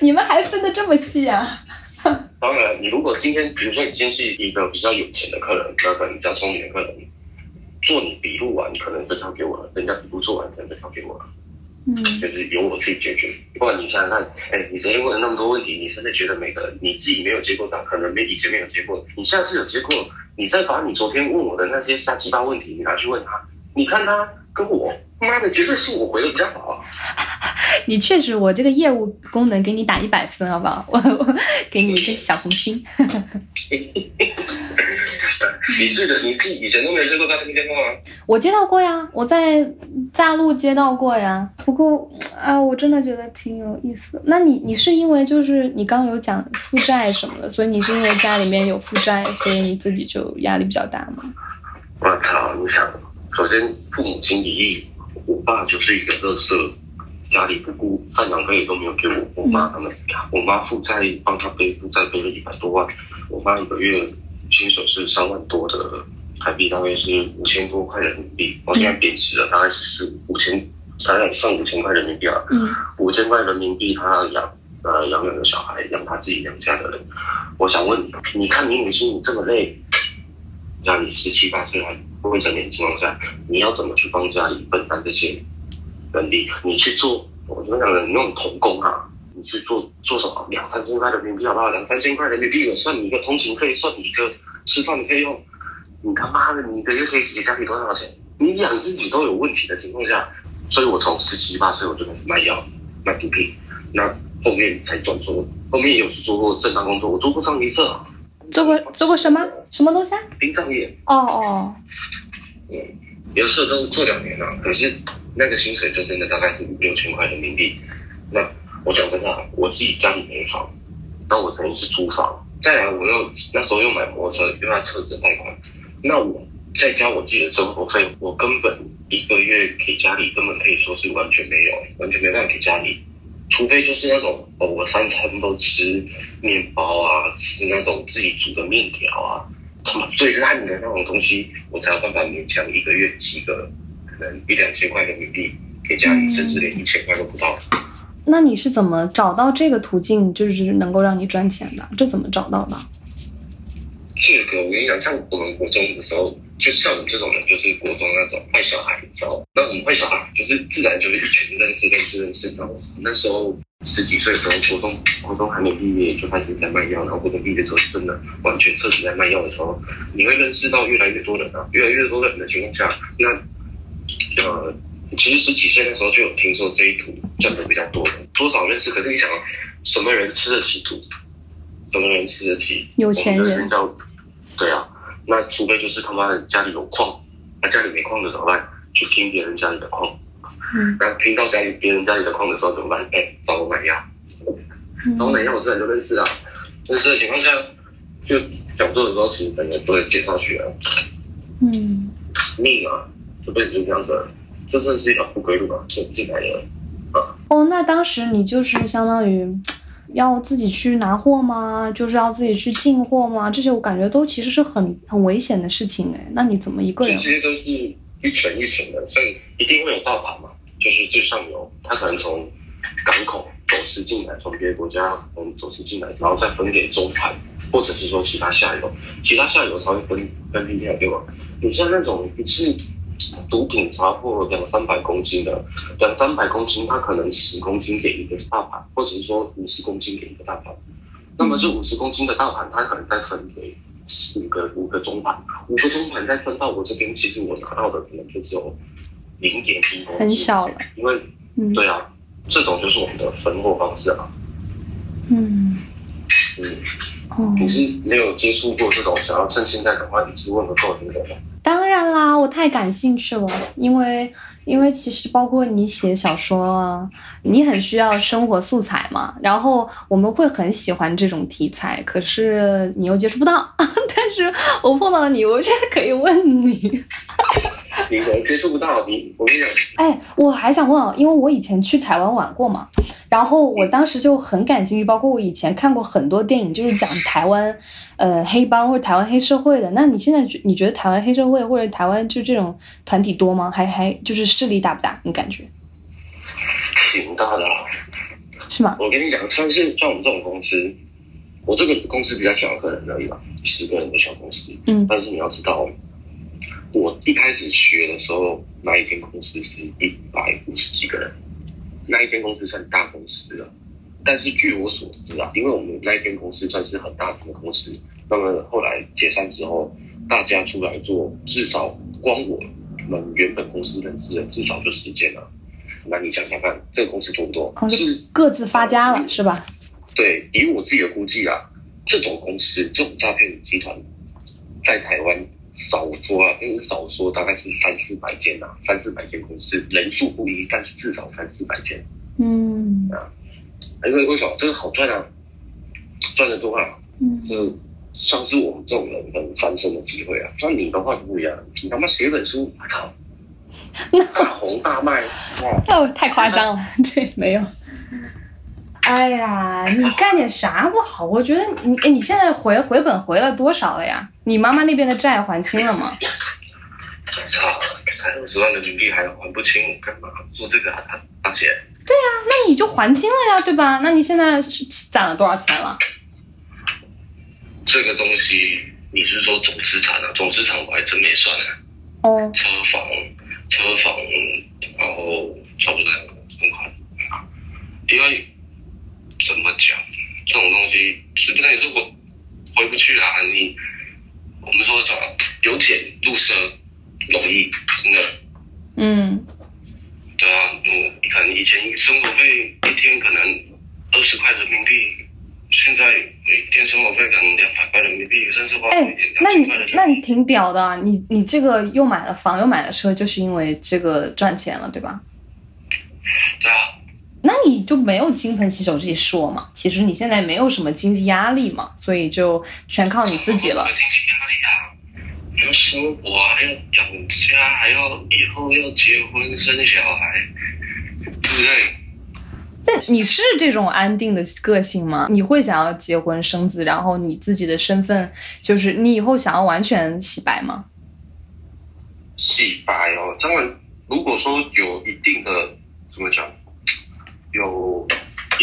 你们还分得这么细啊？当然，你如果今天，比如说你今天是一个比较有钱的客人，那可能比较聪明的客人，做你笔录完，可能就交给我了；人家笔录做完，可能就交给我了。嗯就是由我去解决。不然你想想看，哎，你昨天问了那么多问题，你真的觉得每个人你自己没有结果的，可能没以前没有结果，你下次有结果，你再把你昨天问我的那些瞎鸡巴问题，你拿去问他，你看他跟我，妈的，绝对是我回的比较好。你确实，我这个业务功能给你打一百分，好不好？我我给你一个小红心。你是的，你自己以前都没有接过诈骗电话吗？我接到过呀，我在大陆接到过呀。不过啊，我真的觉得挺有意思。那你你是因为就是你刚刚有讲负债什么的，所以你是因为家里面有负债，所以你自己就压力比较大吗？我操！你想，首先父母亲离异，我爸就是一个乐色，家里不顾赡养费都没有给我我妈他们，我妈负债帮他背负债背了一百多万，我妈一个月薪水是三万多的台币，大概是五千多块人民币，我现在贬值了，大概是四五千，才上五千块人民币啊，嗯五千块人民币他养呃养两个小孩，养他自己养家的人。我想问你，你看你母亲你这么累，让你十七八岁还未成年的情况下，你要怎么去帮家里分担这些能力？你去做，我就讲的那种童工啊，你去做做什么？两三千块人民币好不好？两三千块人民币，我算你一个通勤费，算你一个吃饭的费用。你他妈的，你一个月可以给家里多少钱？你养自己都有问题的情况下，所以我从十七八岁我就开始卖药、卖毒品，那后面才转做，后面也有做过正当工作，我做过上一社，做过做过什么什么东西啊？殡葬业，哦哦，嗯，有时候都做两年了，可是那个薪水就真的大概是五六千块人民币。那我讲真的啊，我自己家里没房，那我等于是租房，再来我又那时候又买摩托车，又要车子贷款，那我再加我自己的生活费，我根本一个月给家里根本可以说是完全没有，完全没办法给家里，除非就是那种哦，我三餐都吃面包啊，吃那种自己煮的面条啊，他妈最烂的那种东西，我才有办法勉强一个月几个可能一两千块人民币给家里，甚至连一千块都不到。那你是怎么找到这个途径，就是能够让你赚钱的？这怎么找到的？这个我跟你讲，像我们国中的时候，就像我们这种人，就是国中那种坏小孩，你知道吗？那我们坏小孩就是自然就是一群认识、认识、认识。然后那时候十几岁的时候，国中国中还没毕业就开始在卖药，然后国中毕业之后真的完全彻底在卖药的时候，你会认识到越来越多人啊，越来越多人的情况下，那呃。其实十几岁的时候就有听说这一图赚的比较多的，多少认识？可是你想，什么人吃得起土？什么人吃得起？有钱人。对啊，那除非就是他妈的家里有矿，那家里没矿的怎么办？去拼别人家里的矿。嗯。那拼到家里别人家里的矿的时候怎么办？哎，找我买药。找我买药，我自然就认识啊。认识的情况下，就讲座的时候，其实本人都会介绍去啊。嗯。命啊，这辈子就这样子。这算是一条不归路吧，就进来了啊。哦，那当时你就是相当于要自己去拿货吗？就是要自己去进货吗？这些我感觉都其实是很很危险的事情哎。那你怎么一个人？这些都是一层一层的，所以一定会有大盘嘛，就是最上游，他可能从港口走私进来，从别的国家嗯走私进来，然后再分给中盘，或者是说其他下游，其他下游才会分分批给我。你像那种一次。毒品查获两三百公斤的，两三百公斤，它可能十公斤给一个大盘，或者是说五十公斤给一个大盘。那么这五十公斤的大盘，它可能再分给五个五个中盘，五个中盘再分到我这边，其实我拿到的可能就只有零点一公斤，很少了。因为，对啊，这种就是我们的分货方式啊。嗯嗯，哦，你是没有接触过这种，想要趁现在赶快一次问个够听懂吗？当然啦，我太感兴趣了，因为因为其实包括你写小说，你很需要生活素材嘛，然后我们会很喜欢这种题材，可是你又接触不到，但是我碰到你，我现在可以问你。你可能接触不到你，我跟你讲。哎，我还想问啊，因为我以前去台湾玩过嘛，然后我当时就很感兴趣，包括我以前看过很多电影，就是讲台湾，呃，黑帮或者台湾黑社会的。那你现在你觉得台湾黑社会或者台湾就这种团体多吗？还还就是势力大不大？你感觉？挺大的，是吗？我跟你讲，像是像我们这种公司，我这个公司比较小，可能而已吧，十个人的小公司。嗯。但是你要知道。我一开始学的时候，那一间公司是一百五十几个人，那一间公司算大公司了。但是据我所知啊，因为我们那一间公司算是很大的公司，那么后来解散之后，大家出来做，至少光我们原本公司认识的至少就十间了。那你想想看，这个公司多不多？是各自发家了，是吧？对，以我自己的估计啊，这种公司这种诈骗集团在台湾。少说啊，跟少说大概是三四百间呐，三四百间公司，人数不一，但是至少三四百间。嗯啊，因为为什么这个好赚啊？赚的多啊，嗯，就像是我们这种人能翻身的机会啊。像你的话就不一样，你他妈写本书，我靠，大红大卖，哇，哦，太夸张了，对，没有。哎呀，你干点啥不好？我觉得你，哎，你现在回回本回了多少了呀？你妈妈那边的债还清了吗？我操，才二十万人民币还还不清，我干嘛做这个啊，大姐？对呀，那你就还清了呀，对吧？那你现在是攒了多少钱了？这个东西你是说总资产啊？总资产我还真没算呢。哦。车房，车房，然后差不多存款，因为。怎么讲？这种东西实际上也是回回不去啊！你我们说啥？由俭入奢容易，真的。嗯。对啊，我可能以前生活费一天可能二十块人民币，现在每天生活费可能两百块人民币，甚至花多哎一点，那你。那你挺屌的啊，你你这个又买了房又买了车，就是因为这个赚钱了，对吧？对啊，那你就没有金盆洗手这一说嘛？其实你现在没有什么经济压力嘛，所以就全靠你自己了。经济压力啊，要生活啊，要养家，还要以后要结婚生小孩，对不对？那你是这种安定的个性吗？你会想要结婚生子，然后你自己的身份就是你以后想要完全洗白吗？洗白哦，当然，如果说有一定的怎么讲，有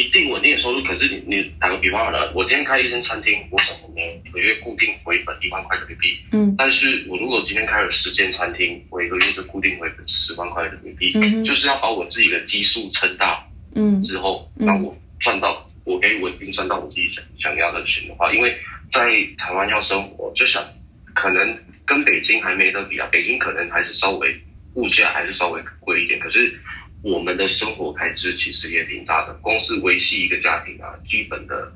一定稳定的收入，可是你你打个比方好了，我今天开一间餐厅，我可能每个月固定回本一万块人民币，嗯。但是我如果今天开了十间餐厅，我一个月就固定回本十万块人民币，嗯就是要把我自己的基数撑大嗯之后，嗯。让我赚到，我可以稳定赚到我自己想想要的钱的话，因为在台湾要生活，就想可能跟北京还没得比啊，北京可能还是稍微物价还是稍微贵一点，可是我们的生活开支其实也挺大的，光是维系一个家庭啊，基本的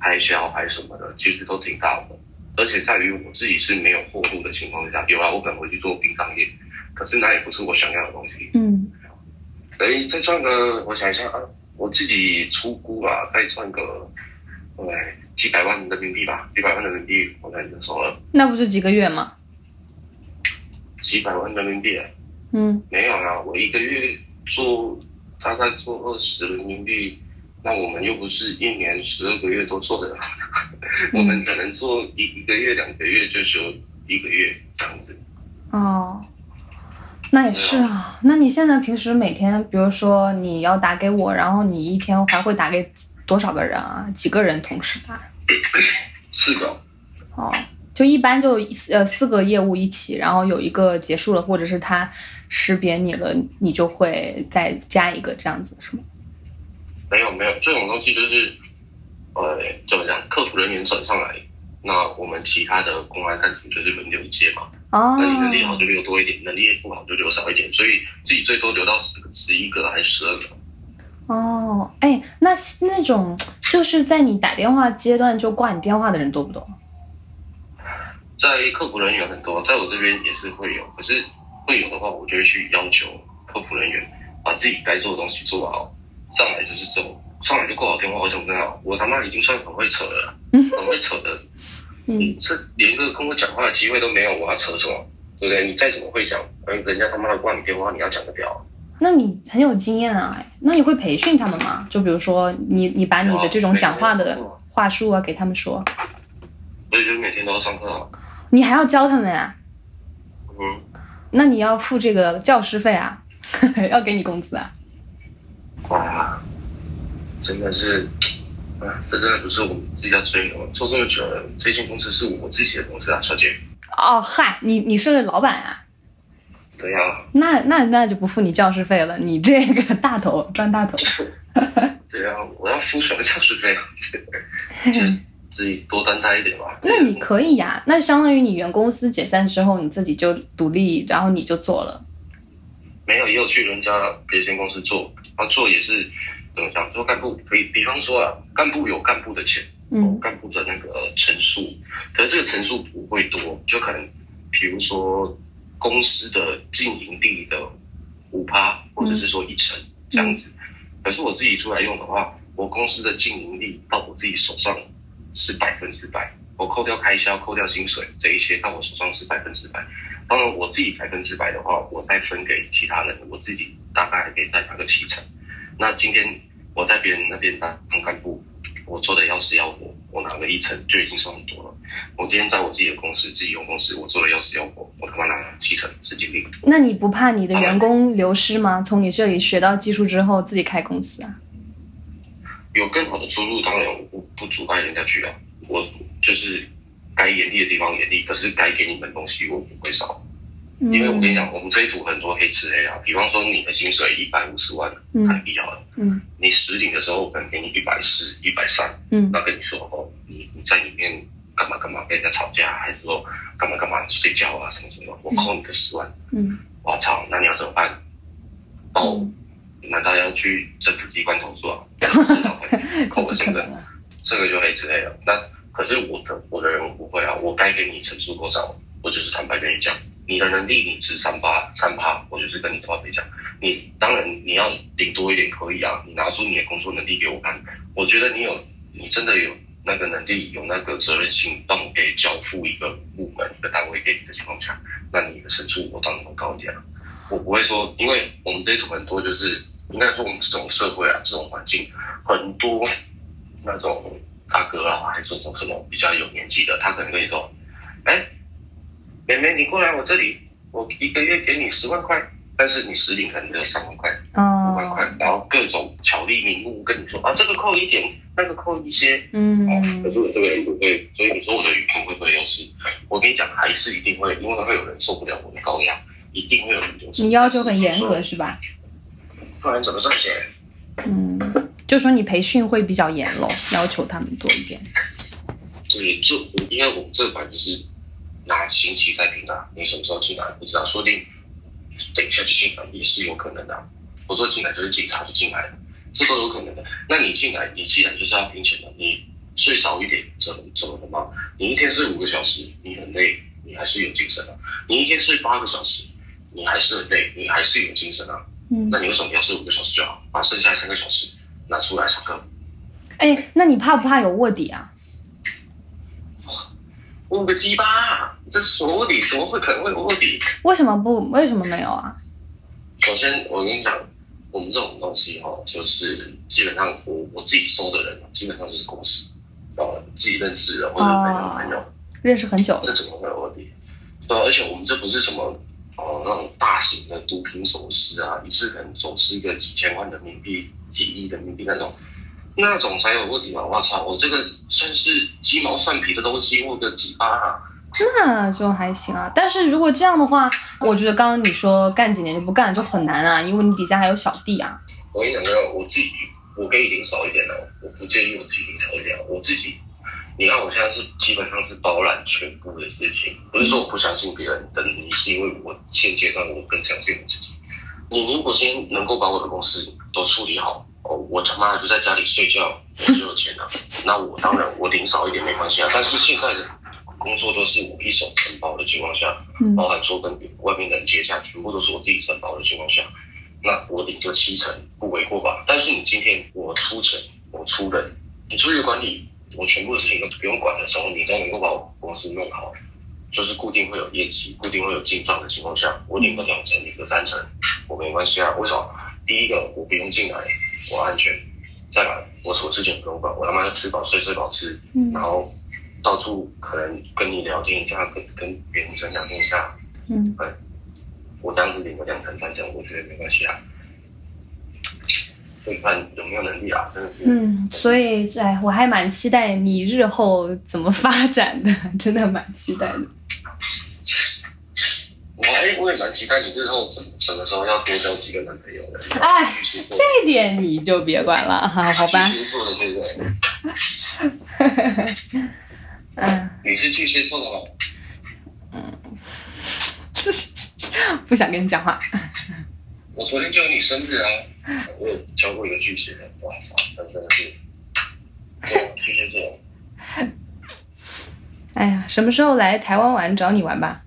开销还什么的，其实都挺大的。而且在于我自己是没有货度的情况下，有啊，我可能会去做殡葬业，可是那也不是我想要的东西。嗯等于再赚个，我想一下啊，我自己出估啊，再赚个，哎，几百万人民币吧，几百万人民币我在你的手了，那不是几个月吗？几百万人民币啊，嗯没有啊，我一个月做大概做二十人民币，那我们又不是一年十二个月都做的，我们可能做一一个月两个月就休一个月这样子。哦，那也是啊。那你现在平时每天，比如说你要打给我，然后你一天还会打给多少个人啊？几个人同时打？四个，哦，就一般就呃四个业务一起，然后有一个结束了，或者是他识别你了，你就会再加一个这样子，是吗？没有没有，这种东西就是，呃，怎么讲，客服人员转上来，那我们其他的公安干警就是轮流接嘛。哦那你能力好就留多一点，能力不好就留少一点，所以自己最多留到十个、十一个还是十二个。哦，哎，那那种就是在你打电话阶段就挂你电话的人多不多？在客服人员很多，在我这边也是会有，可是会有的话，我就会去要求客服人员把自己该做的东西做好，上来就是这种，上来就挂好电话，我想真好，我他妈已经算很会扯了，很会扯的，嗯你这连个跟我讲话的机会都没有，我要扯什么？对不对？你再怎么会讲，人人家他妈的挂你电话，你要讲得了。那你很有经验啊，哎，那你会培训他们吗？就比如说你你把你的这种讲话的话术啊给他们说，所以就是每天都要上课啊。你还要教他们啊？嗯，那你要付这个教师费啊，要给你工资啊？哇，真的是，啊，这真的不是我们自己要追的。做这么久了，这间公司是我自己的公司啊，小姐。哦，嗨，你你是老板啊？对呀、那那那就不付你教师费了，你这个大头赚大头。对呀、我要付什么教师费啊？就自己多担待一点吧。那你可以呀、那相当于你原公司解散之后，你自己就独立，然后你就做了。没有，也有去人家别间公司做，他做也是怎么讲？做干部，可以比方说啊，干部有干部的钱，嗯干部的那个层数，可是这个层数不会多，就可能比如说公司的经营利的五趴，或者是说一成这样子。可是我自己出来用的话，我公司的经营利到我自己手上是百分之百，我扣掉开销、扣掉薪水这一些到我手上是百分之百。当然，我自己百分之百的话，我再分给其他人，我自己大概还可以再拿个七成。那今天我在别人那边当干部，我做的要死要活，我拿个一成就已经算很多了。我今天在我自己的公司、自己有公司，我做的要死要活，我他妈拿七成是尽力。那你不怕你的员工流失吗？从你这里学到技术之后，自己开公司啊？有更好的出路，当然我不不阻碍人家去啊。我就是该严厉的地方严厉，可是该给你们东西我不会少。嗯因为我跟你讲，我们这一组很多黑吃黑啊。比方说你的薪水一百五十万台币好了，嗯你实领的时候我可能给你一百四、一百三，嗯那跟你说哦，你你在里面干嘛干嘛跟人家吵架，还是说干嘛干嘛睡觉啊什么什么，我扣你个十万，嗯我操，那你要怎么办？哦，嗯，难道要去政府机关投诉啊？扣我这个，这个就黑之类了。那可是我的我的人我不会啊，我该给你陈述多少，我就是坦白跟你讲，你的能力你值三八三趴，我就是跟你坦白讲。你当然你要领多一点可以啊，你拿出你的工作能力给我看，我觉得你有你真的有那个能力有那个责任心，让我给交付一个部门一个单位给你的情况下，那你的陈述我当然会高一点了。我不会说，因为我们这一组很多就是应该说我们这种社会啊，这种环境很多那种大哥啊，还是这种什么比较有年纪的，他可能跟你说，哎，妹妹你过来我这里，我一个月给你十万块。但是你实领可能只有三万块、五万块，然后各种巧立名目跟你说啊，这个扣一点，那个扣一些，嗯，可是我这个人不会，所以你说我的语频会不会优势？我跟你讲，还是一定会，因为会有人受不了我的高压，一定会有人优势。你要求很严格是吧？不然怎么赚钱？嗯，就说你培训会比较严喽，要求他们多一点。对，就因为我们这版就是拿星期在评的，你什么时候进来不知道，说不定。等一下就进来也是有可能的。我说进来就是警察就进来了，这都有可能的。那你进来，你既然就是要拼钱的，你睡少一点怎么怎么的嘛？你一天睡五个小时，你很累，你还是有精神啊。你一天睡八个小时，你还是很累，你还是有精神啊。嗯。那你为什么要睡五个小时就好，把剩下三个小时拿出来上课？哎，那你怕不怕有卧底啊？问个鸡巴！这什么卧底？怎么会可能会有卧底？为什么不？为什么没有啊？首先，我跟你讲，我们这种东西哈，就是基本上我我自己收的人，基本上就是公司，呃，自己认识的或者朋友朋友，认识很久，这怎么会有卧底？对，而且我们这不是什么哦那种大型的毒品走私啊，一次可能走私一个几千万人民币、几亿人民币那种。那种才有问题嘛！我操，我这个算是鸡毛蒜皮的东西，我个几啊？那就还行啊。但是如果这样的话，我觉得刚刚你说干几年就不干了就很难啊，因为你底下还有小弟啊。我跟你讲，我自己我可以领少一点的，我不介意我自己领少一点。我自己，你看我现在是基本上是包揽全部的事情，不是说我不相信别人的能力，是因为我现阶段我更相信我自己。你如果先能够把我的公司都处理好。哦，我他妈就在家里睡觉，我就有钱了。那我当然我领少一点没关系啊。但是现在的工作都是我一手承包的情况下，包含说跟外面人接洽，全部都是我自己承包的情况下，那我领就七成不为过吧？但是你今天我出钱，我出人，你出去管理，我全部的事情都不用管的时候，你都能够把我公司弄好，就是固定会有业绩，固定会有进账的情况下，我领个两成，领个三成，我没关系啊。为什么？第一个我不用进来。我安全，再来，我所之前不用管，我他妈吃饱睡睡饱吃，然后到处可能跟你聊天一下，跟跟别人分享一下，嗯，哎，我这样子领个两成三成，我觉得没关系啊，就看有没有能力啊，真的是。嗯，所以哎，我还蛮期待你日后怎么发展的，真的蛮期待的。我哎，我也蛮期待你日后什什么时候要多交几个男朋友的。哎，这点你就别管了哈，好吧？巨蟹座的对不对？嗯。你是巨蟹座的吗？嗯。不想跟你讲话。我昨天就有你生日啊！我有教过一个巨蟹的，哇操，真的是，巨蟹座。哎呀，什么时候来台湾玩？找你玩吧。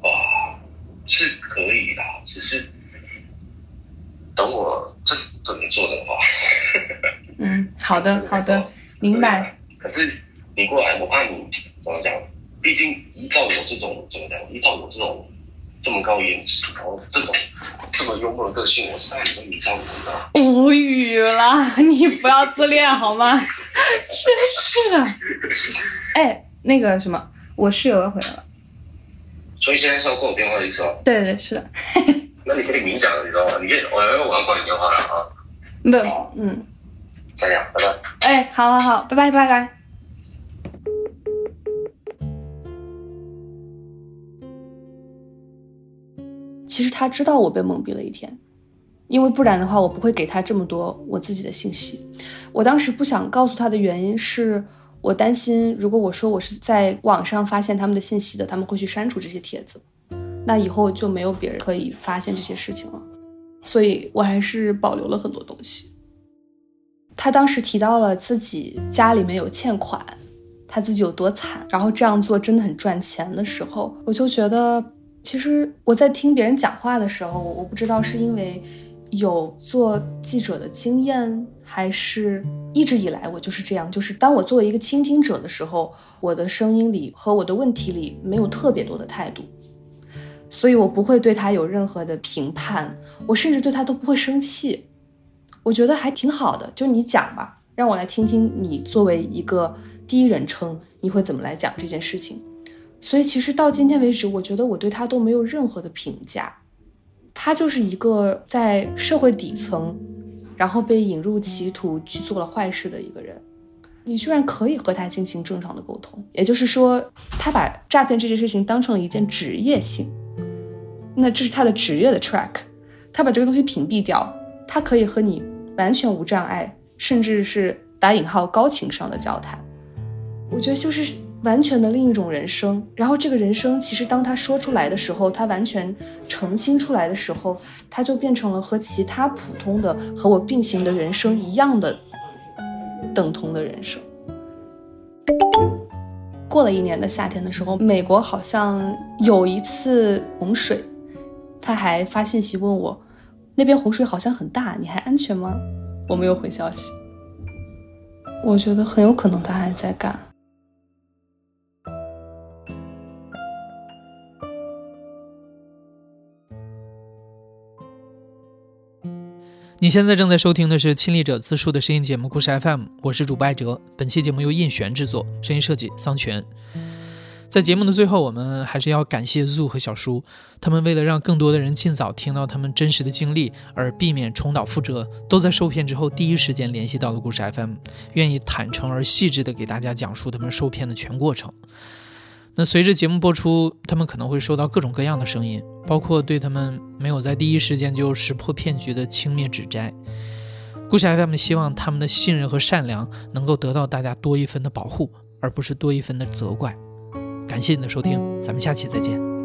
哇是可以的，只是等我真准备做的话。嗯，好的，好的，明白。可是你过来，我怕你怎么讲？毕竟依照我这种怎么讲？依照我这种这么高颜值，然后这种这么幽默的个性，我是怕你会迷上我的。无语了，你不要自恋好吗？真是的。哎，那个什么，我室友要回来了。所以现在是要挂我电话的意思哦。对对是的。那你可以明讲了，你知道吗？你可以，我要我要挂你电话了啊。不，嗯。再见，拜拜。哎，好好好，拜拜拜拜。其实他知道我被蒙蔽了一天，因为不然的话，我不会给他这么多我自己的信息。我当时不想告诉他的原因是。我担心，如果我说我是在网上发现他们的信息的，他们会去删除这些帖子，那以后就没有别人可以发现这些事情了。所以我还是保留了很多东西。他当时提到了自己家里面有欠款，他自己有多惨，然后这样做真的很赚钱的时候，我就觉得，其实我在听别人讲话的时候，我不知道是因为有做记者的经验，还是一直以来我就是这样，就是当我作为一个倾听者的时候，我的声音里和我的问题里没有特别多的态度，所以我不会对他有任何的评判，我甚至对他都不会生气。我觉得还挺好的，就你讲吧，让我来听听你作为一个第一人称，你会怎么来讲这件事情。所以其实到今天为止，我觉得我对他都没有任何的评价，他就是一个在社会底层，然后被引入歧途去做了坏事的一个人。你居然可以和他进行正常的沟通，也就是说，他把诈骗这件事情当成了一件职业性，那这是他的职业的 track，他把这个东西屏蔽掉，他可以和你。完全无障碍，甚至是打引号高情商的交谈，我觉得就是完全的另一种人生。然后这个人生，其实当他说出来的时候，他完全澄清出来的时候，他就变成了和其他普通的和我并行的人生一样的等同的人生。过了一年的夏天的时候，美国好像有一次洪水，他还发信息问我。那边洪水好像很大，你还安全吗？我没有回消息。我觉得很有可能他还在干。你现在正在收听的是亲历者自述的声音节目《故事 FM》，我是主播艾哲。本期节目由印璇制作，声音设计桑泉。在节目的最后，我们还是要感谢 Zoo 和小叔，他们为了让更多的人尽早听到他们真实的经历，而避免重蹈覆辙，都在受骗之后第一时间联系到了故事 FM，愿意坦诚而细致地给大家讲述他们受骗的全过程。那随着节目播出，他们可能会收到各种各样的声音，包括对他们没有在第一时间就识破骗局的轻蔑指摘。故事 FM 希望他们的信任和善良能够得到大家多一分的保护，而不是多一分的责怪。感谢你的收听，咱们下期再见。